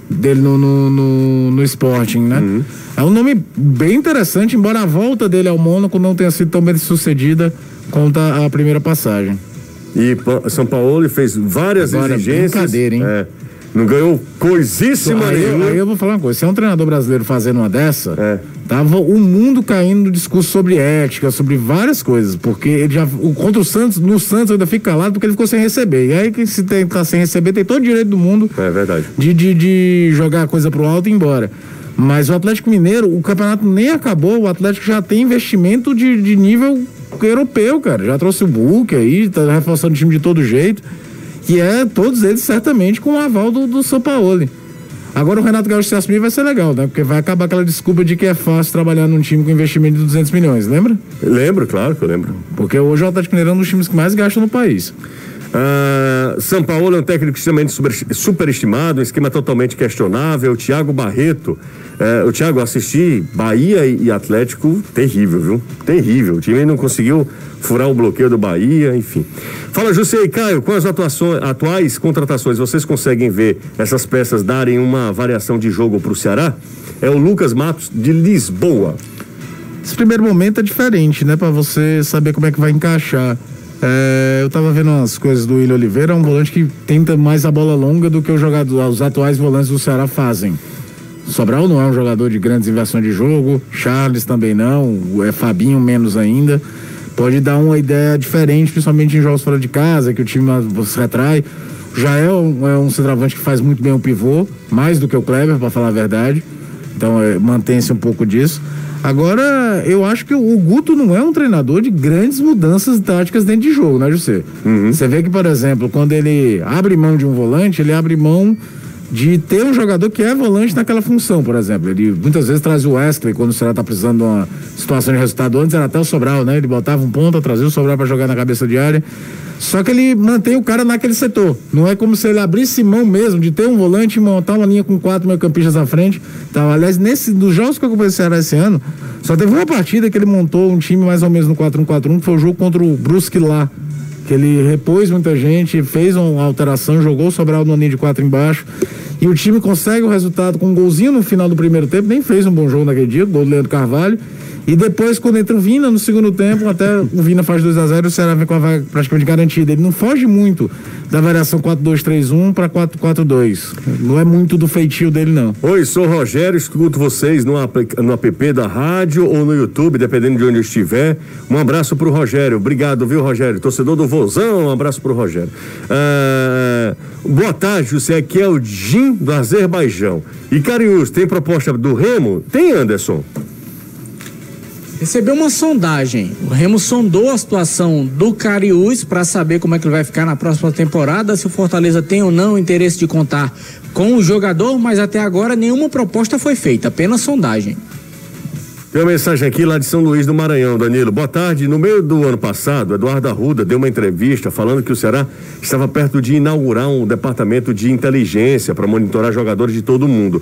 [SPEAKER 4] dele no, no, no, no Sporting, né? Uhum. É um nome bem interessante, embora a volta dele ao Mônaco não tenha sido tão bem sucedida quanto a, a primeira passagem.
[SPEAKER 1] E São Paulo fez várias Agora, exigências.
[SPEAKER 4] Brincadeira, hein?
[SPEAKER 1] É. Não ganhou coisíssima
[SPEAKER 4] aí,
[SPEAKER 1] nenhuma.
[SPEAKER 4] Aí eu vou falar uma coisa: se é um treinador brasileiro fazendo uma dessa, é. tava o mundo caindo no discurso sobre ética, sobre várias coisas. Porque ele já. O, contra o Santos, no Santos ainda fica calado porque ele ficou sem receber. E aí, que se tem, tá sem receber, tem todo o direito do mundo.
[SPEAKER 1] É verdade.
[SPEAKER 4] De, de, de jogar a coisa pro alto e ir embora. Mas o Atlético Mineiro, o campeonato nem acabou, o Atlético já tem investimento de, de nível europeu, cara. Já trouxe o Book aí, tá reforçando o time de todo jeito que é todos eles certamente com o aval do, do São Paulo. Agora o Renato Gaúcho se assumir vai ser legal, né? Porque vai acabar aquela desculpa de que é fácil trabalhar num time com investimento de 200 milhões, lembra?
[SPEAKER 1] Lembro, claro que eu lembro.
[SPEAKER 4] Porque hoje o Atlético Mineiro é um dos times que mais gastam no país.
[SPEAKER 1] Uh, São Paulo é um técnico extremamente super, superestimado, um esquema totalmente questionável. Thiago Barreto, uh, o Thiago assisti Bahia e, e, Atlético, terrível, viu? Terrível. O time não conseguiu furar o bloqueio do Bahia, enfim. Fala, José e Caio, com as atuações, atuais contratações, vocês conseguem ver essas peças darem uma variação de jogo para o Ceará? É o Lucas Matos de Lisboa.
[SPEAKER 4] Esse primeiro momento é diferente, né? Para você saber como é que vai encaixar. É, eu tava vendo umas coisas do William Oliveira, é um volante que tenta mais a bola longa do que o jogador, os atuais volantes do Ceará fazem. Sobral não é um jogador de grandes inversões de jogo, Charles também não, é Fabinho menos ainda. Pode dar uma ideia diferente, principalmente em jogos fora de casa, que o time se retrai. Já é um, é um centroavante que faz muito bem o pivô, mais do que o Kleber, para falar a verdade. Então é, mantém-se um pouco disso. Agora, eu acho que o Guto não é um treinador de grandes mudanças táticas dentro de jogo, né, José? Uhum. Você vê que, por exemplo, quando ele abre mão de um volante, ele abre mão de ter um jogador que é volante naquela função, por exemplo. Ele muitas vezes traz o Wesley quando o Ceará está precisando de uma situação de resultado. Antes era até o Sobral, né? Ele botava um ponto, trazia o Sobral para jogar na cabeça de área. Só que ele mantém o cara naquele setor. Não é como se ele abrisse mão mesmo de ter um volante e montar uma linha com quatro meio-campistas à frente. Então, aliás, nesse, dos jogos que eu acompanhei o Ceará esse ano, só teve uma partida que ele montou um time mais ou menos no 4-1-4-1, que foi o jogo contra o Brusque lá. Que ele repôs muita gente, fez uma alteração, jogou o Sobral no ninho de quatro embaixo. E o time consegue o resultado com um golzinho no final do primeiro tempo, nem fez um bom jogo naquele dia, gol do Leandro Carvalho. E depois, quando entra o Vina no segundo tempo, até o Vina faz 2 a 0 o Ceará vem com a vaga praticamente garantida. Ele não foge muito da variação 4-2-3-1 para 4-4-2. Não é muito do feitio dele, não.
[SPEAKER 1] Oi, sou o Rogério, escuto vocês no, no app da rádio ou no YouTube, dependendo de onde estiver. Um abraço pro Rogério. Obrigado, viu, Rogério? Torcedor do Vozão, um abraço pro Rogério. Uh, boa tarde, você aqui é o Jim do Azerbaijão. E Cariús, tem proposta do Remo? Tem, Anderson?
[SPEAKER 6] Recebeu uma sondagem. O Remo sondou a situação do Cariús para saber como é que ele vai ficar na próxima temporada, se o Fortaleza tem ou não interesse de contar com o jogador, mas até agora nenhuma proposta foi feita, apenas sondagem.
[SPEAKER 1] Tem uma mensagem aqui lá de São Luís do Maranhão, Danilo. Boa tarde. No meio do ano passado, Eduardo Arruda deu uma entrevista falando que o Ceará estava perto de inaugurar um departamento de inteligência para monitorar jogadores de todo o mundo.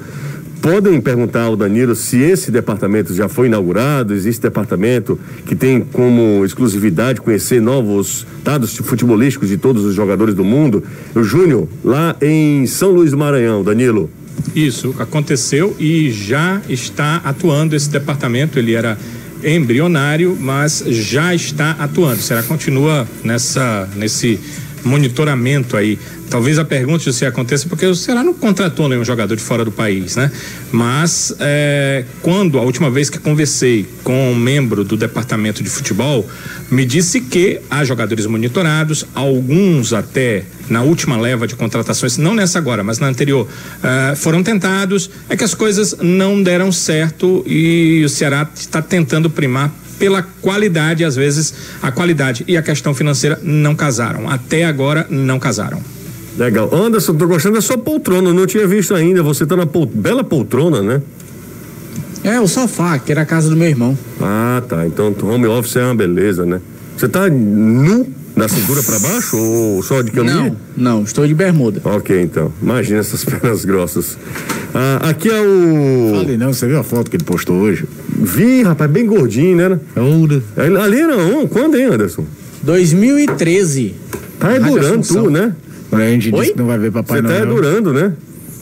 [SPEAKER 1] Podem perguntar ao Danilo se esse departamento já foi inaugurado, existe departamento que tem como exclusividade conhecer novos dados futebolísticos de todos os jogadores do mundo. O Júnior, lá em São Luís do Maranhão, Danilo.
[SPEAKER 7] Isso aconteceu e já está atuando esse departamento. Ele era embrionário, mas já está atuando. Será que continua nessa nesse monitoramento aí Talvez a pergunta se aconteça porque o Ceará não contratou nenhum jogador de fora do país, né? Mas é, quando a última vez que conversei com um membro do departamento de futebol, me disse que há jogadores monitorados, alguns até na última leva de contratações, não nessa agora, mas na anterior, uh, foram tentados, é que as coisas não deram certo e o Ceará está tentando primar pela qualidade, às vezes a qualidade e a questão financeira não casaram. Até agora não casaram.
[SPEAKER 1] Legal. Anderson, tô gostando da sua poltrona, não tinha visto ainda. Você tá na pol... bela poltrona, né?
[SPEAKER 6] É, o sofá, que era a casa do meu irmão.
[SPEAKER 1] Ah, tá. Então home office é uma beleza, né? Você tá nu da cintura para baixo ou só de camisa?
[SPEAKER 6] Não, não, estou de bermuda.
[SPEAKER 1] Ok, então. Imagina essas pernas grossas. Ah, aqui é o.
[SPEAKER 4] Fale não, você viu a foto que ele postou hoje?
[SPEAKER 1] Vi, rapaz, bem gordinho, né?
[SPEAKER 4] É ouro.
[SPEAKER 1] Ali era um, quando, hein, Anderson?
[SPEAKER 6] 2013.
[SPEAKER 1] Tá durando tudo, né?
[SPEAKER 4] Quando a gente Oi? disse que não vai ver Papai
[SPEAKER 1] Você tá durando, né?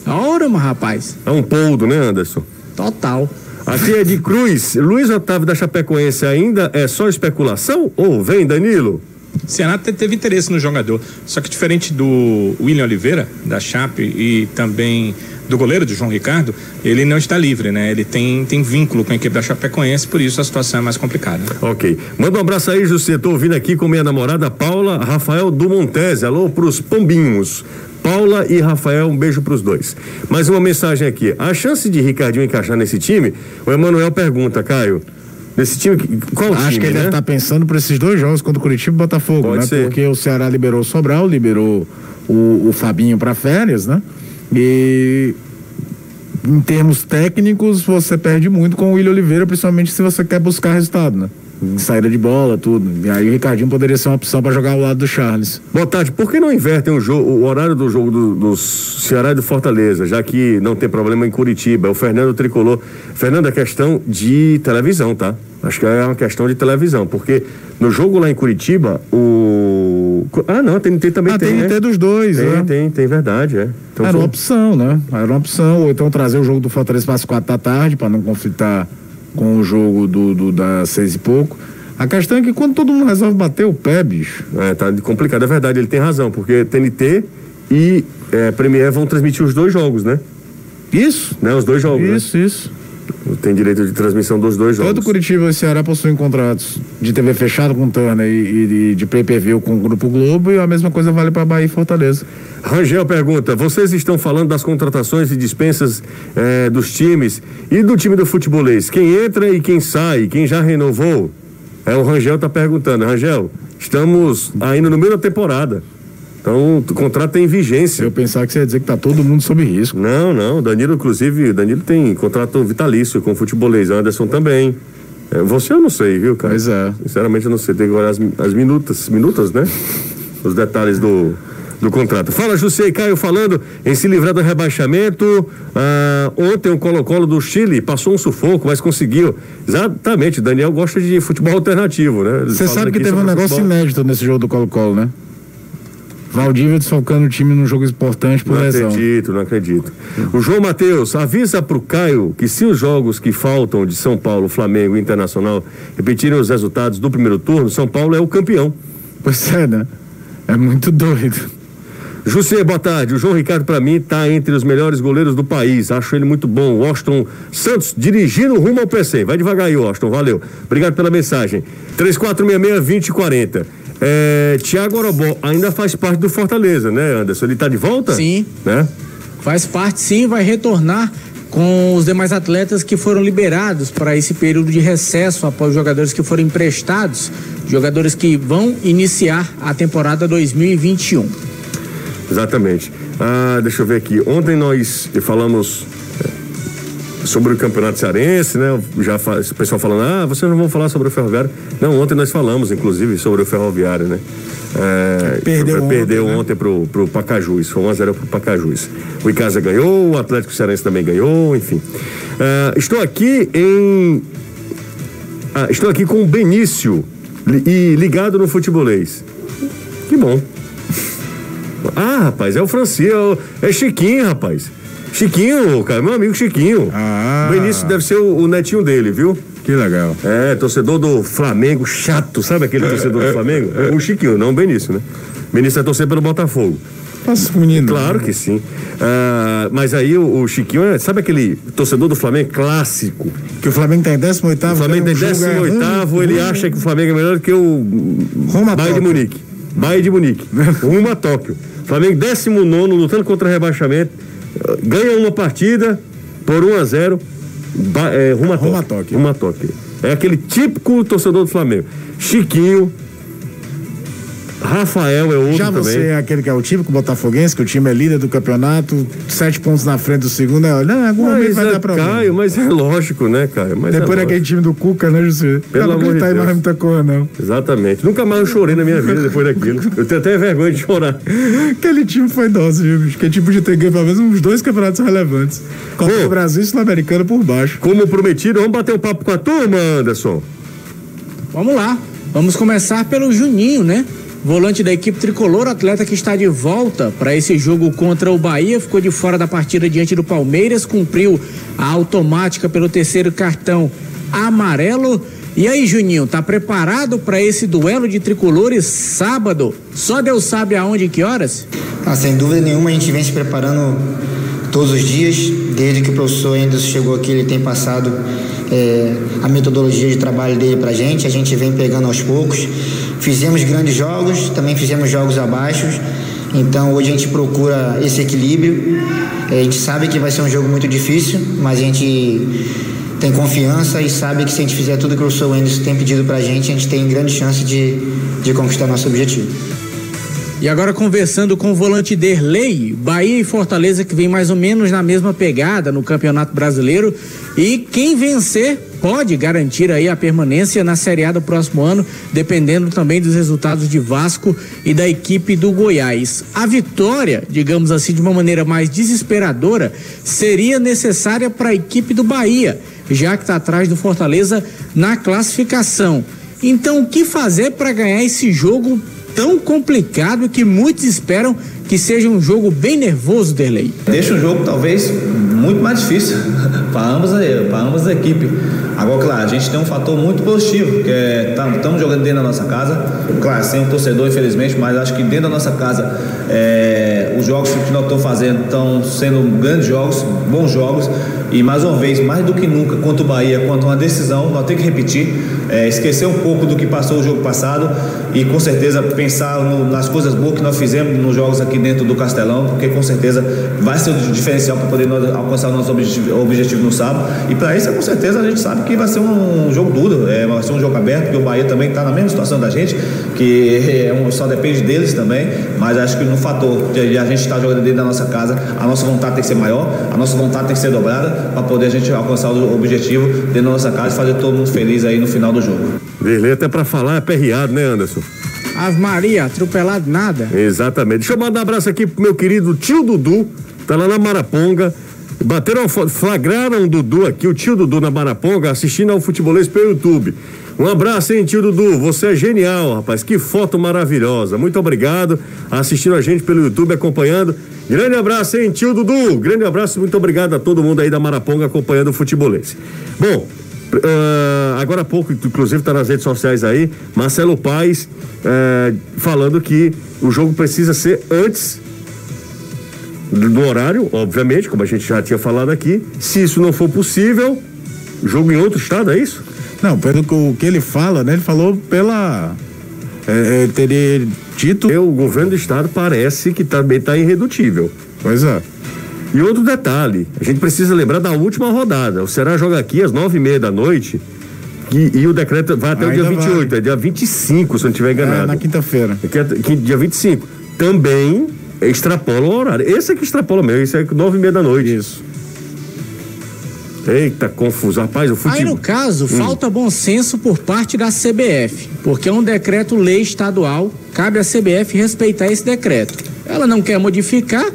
[SPEAKER 6] Ora, mas rapaz.
[SPEAKER 1] É um poldo, né, Anderson?
[SPEAKER 6] Total.
[SPEAKER 1] Aqui é de Cruz. Luiz Otávio da Chapecoense ainda é só especulação? Ou vem, Danilo?
[SPEAKER 7] Ceará teve interesse no jogador. Só que diferente do William Oliveira, da Chape, e também do goleiro, do João Ricardo, ele não está livre, né? Ele tem, tem vínculo com a equipe da Chapecoense, por isso a situação é mais complicada.
[SPEAKER 1] Ok. Manda um abraço aí, José. Tô ouvindo aqui com minha namorada Paula Rafael do Montese. Alô pros pombinhos. Paula e Rafael, um beijo para os dois. Mais uma mensagem aqui. A chance de Ricardinho encaixar nesse time, o Emanuel pergunta, Caio. Nesse time, qual
[SPEAKER 4] Acho
[SPEAKER 1] time,
[SPEAKER 4] que ele
[SPEAKER 1] né?
[SPEAKER 4] deve estar tá pensando para esses dois jogos contra o Curitiba e Botafogo, Pode né? Ser. Porque o Ceará liberou o Sobral, liberou o, o Fabinho para férias, né? E em termos técnicos, você perde muito com o William Oliveira, principalmente se você quer buscar resultado, né? Saída de bola, tudo. E aí o Ricardinho poderia ser uma opção para jogar ao lado do Charles.
[SPEAKER 1] Boa tarde. Por que não invertem o, jogo, o horário do jogo do, do Ceará e do Fortaleza, já que não tem problema em Curitiba? É o Fernando Tricolor. Fernando, é questão de televisão, tá? Acho que é uma questão de televisão, porque no jogo lá em Curitiba, o. Ah, não, a TNT também
[SPEAKER 4] ah,
[SPEAKER 1] tem. A
[SPEAKER 4] TNT
[SPEAKER 1] né?
[SPEAKER 4] dos dois,
[SPEAKER 1] tem,
[SPEAKER 4] né?
[SPEAKER 1] Tem, tem, verdade, é.
[SPEAKER 4] Então, Era uma opção, né? Era uma opção. Ou então trazer o jogo do Fortaleza para as quatro da tarde, para não conflitar com o jogo do, do das seis e pouco. A questão é que quando todo mundo resolve bater o pé, bicho.
[SPEAKER 1] É, tá complicado, é verdade, ele tem razão, porque TNT e é, Premier vão transmitir os dois jogos, né?
[SPEAKER 4] Isso?
[SPEAKER 1] Né, os dois jogos.
[SPEAKER 4] Isso,
[SPEAKER 1] né?
[SPEAKER 4] isso
[SPEAKER 1] tem direito de transmissão dos dois jogos.
[SPEAKER 4] Todo Curitiba e Ceará possuem contratos de TV fechado com Turner e, e de pay-per-view com o Grupo Globo e a mesma coisa vale para Bahia e Fortaleza.
[SPEAKER 1] Rangel pergunta: vocês estão falando das contratações e dispensas eh, dos times e do time do futebolês? Quem entra e quem sai? Quem já renovou? É o Rangel tá perguntando. Rangel, estamos ainda no meio da temporada. Então, o contrato tem vigência.
[SPEAKER 4] Eu pensava que você ia dizer que tá todo mundo sob risco.
[SPEAKER 1] Não, não. Danilo, inclusive, Danilo tem contrato vitalício com o futebolês. Anderson também. É, você eu não sei, viu, cara?
[SPEAKER 4] Pois é.
[SPEAKER 1] Sinceramente, eu não sei. Tem que olhar as, as minutas, minutas, né? Os detalhes do, do contrato. Fala, José e Caio falando em se livrar do rebaixamento. Ah, ontem o Colo-Colo do Chile passou um sufoco, mas conseguiu. Exatamente, Daniel gosta de futebol alternativo, né?
[SPEAKER 4] Você sabe que teve um negócio futebol. inédito nesse jogo do Colo-Colo, né? Valdívia desfalcando o time num jogo importante por
[SPEAKER 1] não
[SPEAKER 4] lesão.
[SPEAKER 1] Não acredito, não acredito. O João Matheus, avisa pro Caio que se os jogos que faltam de São Paulo, Flamengo e Internacional repetirem os resultados do primeiro turno, São Paulo é o campeão.
[SPEAKER 4] Pois é, né? É muito doido.
[SPEAKER 1] José, boa tarde. O João Ricardo, para mim, está entre os melhores goleiros do país. Acho ele muito bom. Washington Santos, dirigindo rumo ao PC. Vai devagar aí, Washington. Valeu. Obrigado pela mensagem. 3466-2040. É, Tiago Orobó ainda faz parte do Fortaleza, né, Anderson? Ele está de volta?
[SPEAKER 6] Sim.
[SPEAKER 1] Né?
[SPEAKER 6] Faz parte, sim. Vai retornar com os demais atletas que foram liberados para esse período de recesso após jogadores que foram emprestados, jogadores que vão iniciar a temporada 2021.
[SPEAKER 1] Exatamente. Ah, deixa eu ver aqui. Ontem nós falamos sobre o Campeonato Cearense, né? Já o pessoal falando, ah, vocês não vão falar sobre o Ferroviário. Não, ontem nós falamos, inclusive, sobre o Ferroviário, né? É, perdeu perdeu ontem, ontem pro, pro Pacajus, foi 1x0 pro Pacajus. O Icasa ganhou, o Atlético Cearense também ganhou, enfim. É, estou aqui em. Ah, estou aqui com o Benício e ligado no futebolês. Que bom. Ah, rapaz, é o Francisco, é Chiquinho, rapaz. Chiquinho, cara, meu amigo Chiquinho. Ah. O Benício deve ser o, o netinho dele, viu?
[SPEAKER 4] Que legal.
[SPEAKER 1] É, torcedor do Flamengo, chato, sabe aquele torcedor do Flamengo? O Chiquinho, não o Benício, né? Benício é torcer pelo Botafogo.
[SPEAKER 4] Nossa, menino.
[SPEAKER 1] Claro que sim. Ah, mas aí o, o, Chiquinho, é, sabe aquele torcedor do Flamengo clássico?
[SPEAKER 4] Que o Flamengo tem 18
[SPEAKER 1] O Flamengo tem 18 é ele acha que o Flamengo é melhor do que o
[SPEAKER 4] Roma
[SPEAKER 1] Bayern de Munique. Bayern de Munique. Rumo a Tóquio. Flamengo 19 lutando contra rebaixamento. Ganha uma partida por 1 a 0 é, rumo a Tóquio. Rumo a Tóquio. É aquele típico torcedor do Flamengo. Chiquinho, Rafael é outro
[SPEAKER 4] Já você
[SPEAKER 1] também.
[SPEAKER 4] é aquele que é o típico botafoguense, que o time é líder do campeonato, sete pontos na frente do segundo, é, não, algum mas momento vai é dar pra
[SPEAKER 1] Caio, mas é lógico, né, Caio? Mas
[SPEAKER 4] Depois
[SPEAKER 1] é
[SPEAKER 4] daquele time do Cuca, né, José?
[SPEAKER 1] Pelo não amor de
[SPEAKER 4] Deus. mais muita coisa, não.
[SPEAKER 1] Exatamente. Nunca mais eu chorei na minha vida depois daquilo. Eu tenho até vergonha de chorar.
[SPEAKER 4] aquele time foi dose, viu, bicho? Aquele tipo de ter ganho pelo menos uns dois campeonatos relevantes. Copa do Brasil e Sul-Americana por baixo.
[SPEAKER 1] Como prometido, vamos bater um papo com a turma, Anderson.
[SPEAKER 6] Vamos lá. Vamos começar pelo Juninho, né? Volante da equipe tricolor, atleta que está de volta para esse jogo contra o Bahia, ficou de fora da partida diante do Palmeiras, cumpriu a automática pelo terceiro cartão amarelo. E aí, Juninho, tá preparado para esse duelo de tricolores sábado? Só Deus sabe aonde e que horas?
[SPEAKER 2] Ah, sem dúvida nenhuma, a gente vem se preparando todos os dias. Desde que o professor Anderson chegou aqui, ele tem passado é, a metodologia de trabalho dele para a gente. A gente vem pegando aos poucos. Fizemos grandes jogos, também fizemos jogos abaixo. Então hoje a gente procura esse equilíbrio. A gente sabe que vai ser um jogo muito difícil, mas a gente tem confiança e sabe que se a gente fizer tudo que o professor Wendes tem pedido pra gente, a gente tem grande chance de, de conquistar nosso objetivo.
[SPEAKER 6] E agora conversando com o volante Derlei, Bahia e Fortaleza que vem mais ou menos na mesma pegada no Campeonato Brasileiro e quem vencer pode garantir aí a permanência na Série A do próximo ano, dependendo também dos resultados de Vasco e da equipe do Goiás. A vitória, digamos assim, de uma maneira mais desesperadora, seria necessária para a equipe do Bahia, já que está atrás do Fortaleza na classificação. Então, o que fazer para ganhar esse jogo tão complicado que muitos esperam que seja um jogo bem nervoso, Derlei?
[SPEAKER 8] Deixa o jogo talvez muito mais difícil para ambas, para ambas as equipes. Agora, claro, a gente tem um fator muito positivo, que é estamos jogando dentro da nossa casa. Claro, sem o torcedor, infelizmente, mas acho que dentro da nossa casa é, os jogos que nós estamos fazendo estão sendo grandes jogos, bons jogos. E mais uma vez, mais do que nunca, quanto o Bahia, quanto uma decisão, nós temos que repetir, é, esquecer um pouco do que passou o jogo passado e com certeza pensar no, nas coisas boas que nós fizemos nos jogos aqui dentro do Castelão, porque com certeza vai ser o diferencial para poder alcançar o nosso objetivo, objetivo no sábado. E para isso, com certeza, a gente sabe que vai ser um, jogo duro, é, vai ser um jogo aberto, porque o Bahia também está na mesma situação da gente, que é só depende deles também, mas acho que no fator de a gente estar jogando dentro da nossa casa, a nossa vontade tem que ser maior, a nossa vontade tem que ser dobrada para poder a gente alcançar o objetivo dentro da nossa casa e fazer todo mundo feliz aí no final do jogo.
[SPEAKER 1] Beleza, até para falar é perreado, né, Anderson?
[SPEAKER 6] Ave Maria, atropelado nada.
[SPEAKER 1] Exatamente. Deixa eu mandar um abraço aqui pro meu querido tio Dudu, tá lá na Maraponga. Bateram, flagraram o Dudu aqui, o tio Dudu na Maraponga, assistindo ao futebolês pelo YouTube. Um abraço, hein, tio Dudu. Você é genial, rapaz. Que foto maravilhosa. Muito obrigado assistindo a gente pelo YouTube, acompanhando. Grande abraço, hein, tio Dudu. Grande abraço, muito obrigado a todo mundo aí da Maraponga acompanhando o futebolês. Bom, Uh, agora há pouco, inclusive está nas redes sociais aí, Marcelo Paes uh, falando que o jogo precisa ser antes do horário, obviamente, como a gente já tinha falado aqui. Se isso não for possível, jogo em outro estado, é isso?
[SPEAKER 4] Não, pelo que ele fala, né? Ele falou pela. É, é, teria dito.
[SPEAKER 1] O governo do estado parece que também está irredutível.
[SPEAKER 4] Pois é.
[SPEAKER 1] E outro detalhe, a gente precisa lembrar da última rodada. O Ceará joga aqui às nove e meia da noite e, e o decreto vai até Ainda o dia 28, vai. é dia 25, se eu não estiver enganado. É,
[SPEAKER 4] na quinta-feira.
[SPEAKER 1] É, dia 25. Também extrapola o horário. Esse é que extrapola mesmo, esse é nove e meia da noite.
[SPEAKER 4] Isso.
[SPEAKER 1] Eita, confuso. Rapaz, o futebol.
[SPEAKER 6] Aí, no caso, hum. falta bom senso por parte da CBF, porque é um decreto-lei estadual, cabe à CBF respeitar esse decreto. Ela não quer modificar,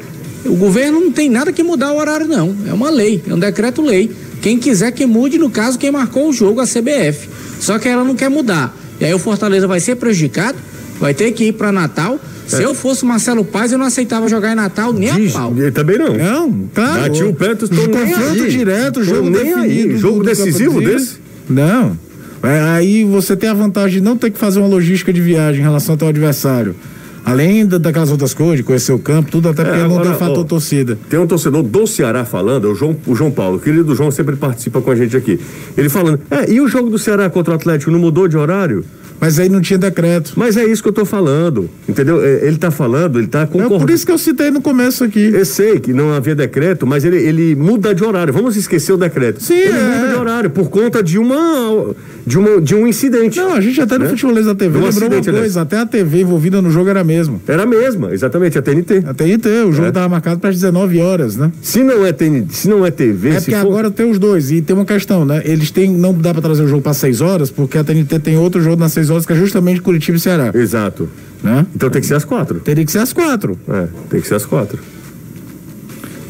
[SPEAKER 6] o governo não tem nada que mudar o horário, não. É uma lei, é um decreto-lei. Quem quiser que mude, no caso, quem marcou o jogo, a CBF. Só que ela não quer mudar. E aí o Fortaleza vai ser prejudicado, vai ter que ir para Natal. É. Se eu fosse Marcelo Paz, eu não aceitava jogar em Natal nem Diz, a pau.
[SPEAKER 1] Também não.
[SPEAKER 4] Não, claro.
[SPEAKER 1] Bati o pé, estou
[SPEAKER 4] confronto direto, jogo definido.
[SPEAKER 1] Jogo decisivo desse?
[SPEAKER 4] Não. É, aí você tem a vantagem de não ter que fazer uma logística de viagem em relação ao teu adversário. Além da, daquelas outras coisas, de conhecer o campo, tudo, até porque é, agora, não tem fator ó, torcida.
[SPEAKER 1] Tem um torcedor do Ceará falando, o João, o João Paulo, o querido João sempre participa com a gente aqui. Ele falando, é, e o jogo do Ceará contra o Atlético não mudou de horário?
[SPEAKER 4] Mas aí não tinha decreto.
[SPEAKER 1] Mas é isso que eu tô falando, entendeu? É, ele tá falando, ele tá concordando. É
[SPEAKER 4] por isso que eu citei no começo aqui.
[SPEAKER 1] Eu sei que não havia decreto, mas ele, ele muda de horário. Vamos esquecer o decreto.
[SPEAKER 4] Sim,
[SPEAKER 1] ele
[SPEAKER 4] é.
[SPEAKER 1] muda de horário por conta de uma de, uma, de um incidente.
[SPEAKER 4] Não, a gente até no né? futebolês da TV um lembrou uma coisa, até a TV envolvida no jogo era a mesma.
[SPEAKER 1] Era a mesma, exatamente, a TNT.
[SPEAKER 4] A TNT, o jogo estava é. marcado para as 19 horas, né?
[SPEAKER 1] Se não é TNT, se não é TV,
[SPEAKER 4] É porque for... agora tem os dois e tem uma questão, né? Eles têm não dá para trazer o jogo para 6 horas, porque a TNT tem outro jogo nas 6 horas que é justamente Curitiba e Ceará.
[SPEAKER 1] Exato. Né? Então tem que ser às quatro.
[SPEAKER 4] Teria que ser às quatro.
[SPEAKER 1] É, tem que ser às quatro.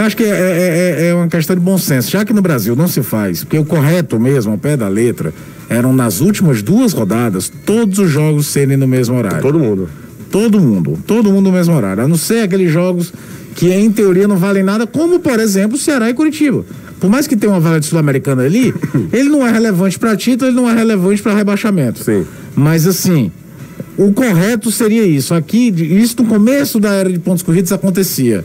[SPEAKER 4] Acho que é, é, é, é, uma questão de bom senso. Já que no Brasil não se faz, porque o correto mesmo, ao pé da letra, eram nas últimas duas rodadas, todos os jogos serem no mesmo horário.
[SPEAKER 1] Todo mundo.
[SPEAKER 4] Todo mundo. Todo mundo no mesmo horário. A não ser aqueles jogos que em teoria não valem nada, como por exemplo Ceará e Curitiba. Por mais que tenha uma vaga de Sul-Americana ali, ele não é relevante para título, ele não é relevante para rebaixamento.
[SPEAKER 1] Sim.
[SPEAKER 4] Mas assim, o correto seria isso. Aqui, isso no começo da era de pontos corridos acontecia.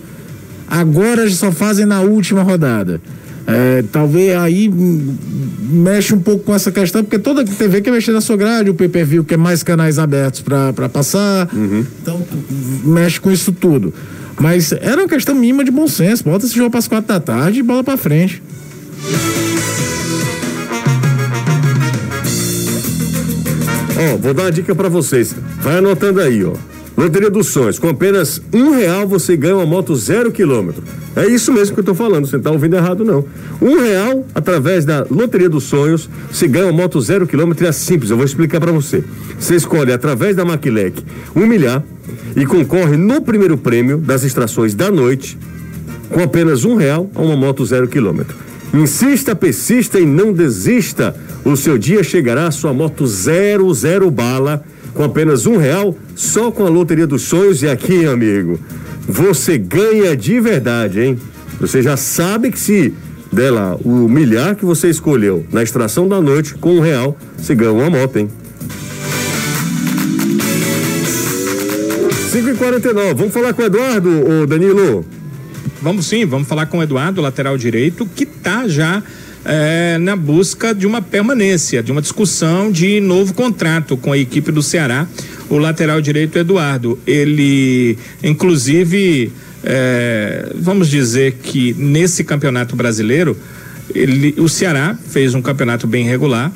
[SPEAKER 4] Agora só fazem na última rodada. É, talvez aí mexe um pouco com essa questão, porque toda TV quer mexer na sua grade, o pay-per-view quer mais canais abertos para passar,
[SPEAKER 1] uhum.
[SPEAKER 4] então mexe com isso tudo. Mas era uma questão mínima de bom senso, bota esse jogo para as quatro da tarde e bola para frente.
[SPEAKER 1] Ó, oh, vou dar uma dica para vocês. Vai anotando aí, ó. Loteria dos Sonhos, com apenas um real você ganha uma moto zero quilômetro. É isso mesmo que eu estou falando, você não está ouvindo errado não. Um real, através da Loteria dos Sonhos, você ganha uma moto zero quilômetro e é simples, eu vou explicar para você. Você escolhe através da Maquilec um milhar e concorre no primeiro prêmio das extrações da noite com apenas um real a uma moto zero quilômetro. Insista, persista e não desista. O seu dia chegará, sua moto zero, zero bala com apenas um real, só com a Loteria dos Sonhos. E aqui, amigo, você ganha de verdade, hein? Você já sabe que se der lá o milhar que você escolheu na extração da noite, com um real, você ganha uma moto, hein? 5 e 49 vamos falar com o Eduardo, o Danilo?
[SPEAKER 7] Vamos sim, vamos falar com o Eduardo, lateral direito, que tá já é, na busca de uma permanência, de uma discussão de novo contrato com a equipe do Ceará. O lateral direito Eduardo, ele inclusive é, vamos dizer que nesse campeonato brasileiro ele, o Ceará fez um campeonato bem regular,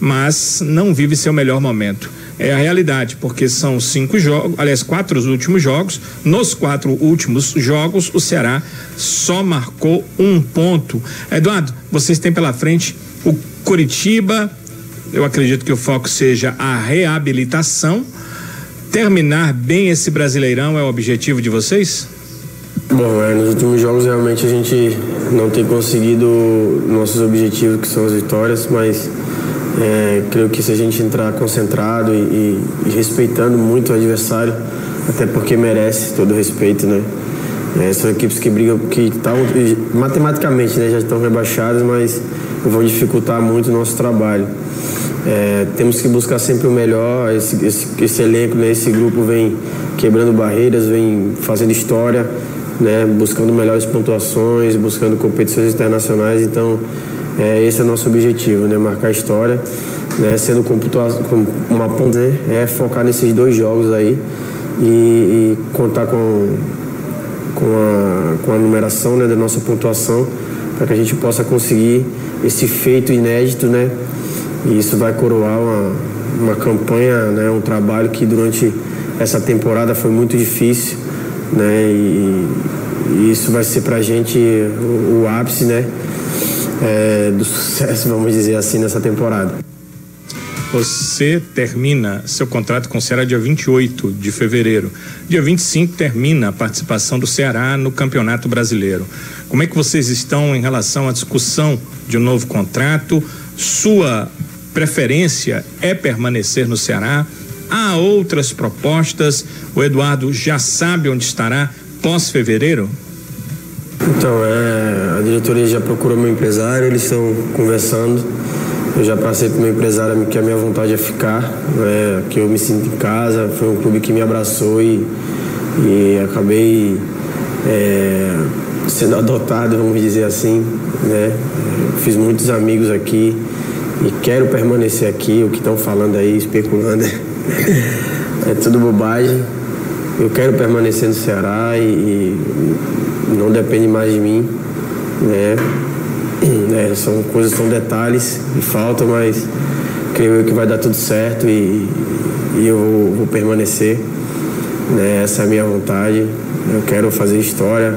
[SPEAKER 7] mas não vive seu melhor momento é a realidade, porque são cinco jogos, aliás, quatro últimos jogos. Nos quatro últimos jogos, o Ceará só marcou um ponto. Eduardo, vocês têm pela frente o Curitiba. Eu acredito que o foco seja a reabilitação. Terminar bem esse Brasileirão é o objetivo de vocês?
[SPEAKER 3] Bom, é, nos últimos jogos realmente a gente não tem conseguido nossos objetivos, que são as vitórias, mas é, creio que se a gente entrar concentrado e, e, e, respeitando muito o adversário, até porque merece todo o respeito, né? É, são equipes que brigam, que estão matematicamente né, já estão rebaixadas, mas vão dificultar muito o nosso trabalho. É, temos que buscar sempre o melhor. Esse, esse, esse elenco, né, esse grupo vem quebrando barreiras, vem fazendo história, né, buscando melhores pontuações, buscando competições internacionais. Então, é, esse é o nosso objetivo, né? Marcar história, né? Sendo com uma ponta, né? é focar nesses dois jogos aí e, e contar com, com, a, com a numeração né, da nossa pontuação para que a gente possa conseguir esse feito inédito, né? E isso vai coroar uma, uma campanha, né? Um trabalho que durante essa temporada foi muito difícil, né? E, e isso vai ser para a gente o, o ápice, né? É, do sucesso, vamos dizer assim, nessa temporada.
[SPEAKER 7] Você termina seu contrato com o Ceará dia 28 de fevereiro. Dia 25 termina a participação do Ceará no Campeonato Brasileiro. Como é que vocês estão em relação à discussão de um novo contrato? Sua preferência é permanecer no Ceará? Há outras propostas? O Eduardo já sabe onde estará pós-fevereiro?
[SPEAKER 3] Então, é, a diretoria já procurou meu empresário, eles estão conversando. Eu já passei para o meu empresário que a minha vontade é ficar, né, que eu me sinto em casa. Foi um clube que me abraçou e, e acabei é, sendo adotado, vamos dizer assim. Né? Fiz muitos amigos aqui e quero permanecer aqui. O que estão falando aí, especulando, é tudo bobagem. Eu quero permanecer no Ceará e, e não depende mais de mim. Né? É, são coisas, são detalhes que faltam, mas creio eu que vai dar tudo certo e, e eu vou, vou permanecer. Né? Essa é a minha vontade. Eu quero fazer história,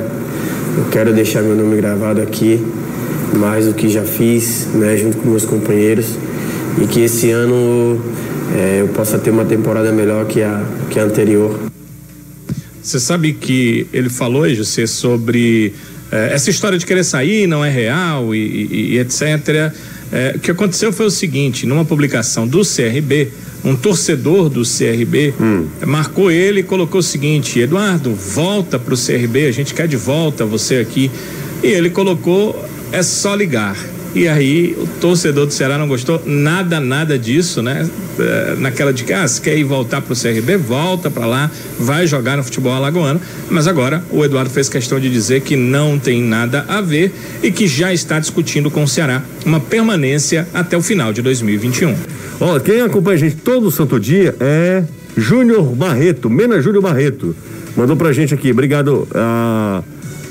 [SPEAKER 3] eu quero deixar meu nome gravado aqui, mais do que já fiz, né? junto com meus companheiros. E que esse ano é, eu possa ter uma temporada melhor que a, que a anterior.
[SPEAKER 7] Você sabe que ele falou, José, sobre é, essa história de querer sair não é real e, e, e etc. É, o que aconteceu foi o seguinte: numa publicação do CRB, um torcedor do CRB hum. marcou ele e colocou o seguinte: Eduardo, volta para o CRB, a gente quer de volta você aqui. E ele colocou: é só ligar. E aí o torcedor do Ceará não gostou nada, nada disso, né? É, naquela de que, ah, se quer ir voltar pro CRB, volta para lá, vai jogar no futebol alagoano. Mas agora o Eduardo fez questão de dizer que não tem nada a ver e que já está discutindo com o Ceará uma permanência até o final de 2021.
[SPEAKER 1] Ó, quem acompanha a gente todo santo dia é Júnior Barreto, Mena Júnior Barreto. Mandou pra gente aqui, obrigado. Ah,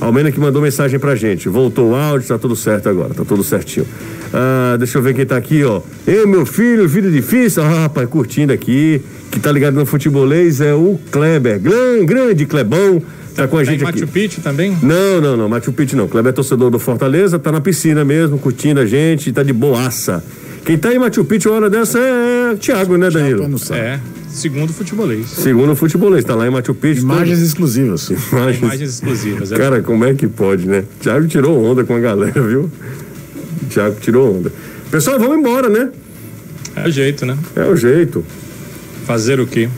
[SPEAKER 1] Almena que mandou mensagem pra gente. Voltou o áudio, tá tudo certo agora, tá tudo certinho. Ah, deixa eu ver quem tá aqui, ó. Eu, meu filho, vida difícil, ah, rapaz, curtindo aqui. Que tá ligado no futebolês é o Kleber. Grande, grande Clebão. Tá com a gente aqui.
[SPEAKER 7] Machu Picchu também?
[SPEAKER 1] Não, não, não. Machu Picchu não. Kleber é torcedor do Fortaleza, tá na piscina mesmo, curtindo a gente, tá de boaça. Quem tá em Machu Picchu, a hora dessa é Thiago, né, Danilo?
[SPEAKER 7] É. Segundo futebolês.
[SPEAKER 1] Segundo futebolês, tá lá em Machu Picchu.
[SPEAKER 4] Imagens todo... exclusivas.
[SPEAKER 7] Imagens... Imagens exclusivas.
[SPEAKER 1] É. Cara, como é que pode, né? Thiago tirou onda com a galera, viu? Thiago tirou onda. Pessoal, vamos embora, né?
[SPEAKER 7] É o jeito, né?
[SPEAKER 1] É o jeito.
[SPEAKER 7] Fazer o quê?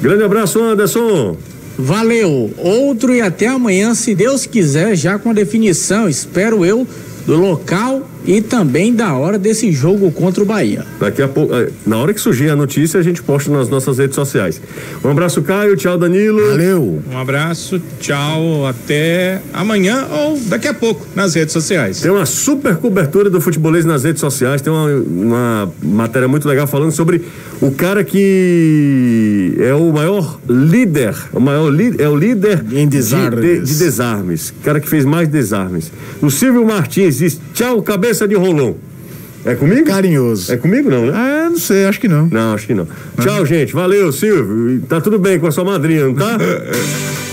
[SPEAKER 1] Grande abraço, Anderson.
[SPEAKER 6] Valeu. Outro e até amanhã, se Deus quiser, já com a definição, espero eu, do local e também da hora desse jogo contra o Bahia.
[SPEAKER 1] Daqui a pouco, é, na hora que surgir a notícia, a gente posta nas nossas redes sociais. Um abraço, Caio. Tchau, Danilo.
[SPEAKER 4] Valeu.
[SPEAKER 7] Um abraço, tchau. Até amanhã ou daqui a pouco nas redes sociais.
[SPEAKER 1] Tem uma super cobertura do futebolês nas redes sociais. Tem uma, uma matéria muito legal falando sobre o cara que é o maior líder, o maior é o líder
[SPEAKER 4] em desarmes.
[SPEAKER 1] De, de, de desarmes. O cara que fez mais desarmes. O Silvio Martins diz: tchau, cabeça cabeça de rolão. É comigo?
[SPEAKER 4] Carinhoso.
[SPEAKER 1] É comigo não, né?
[SPEAKER 4] Ah, não sei, acho que não.
[SPEAKER 1] Não, acho que não. Tchau, gente. Valeu, Silvio. Tá tudo bem com a sua madrinha, não tá?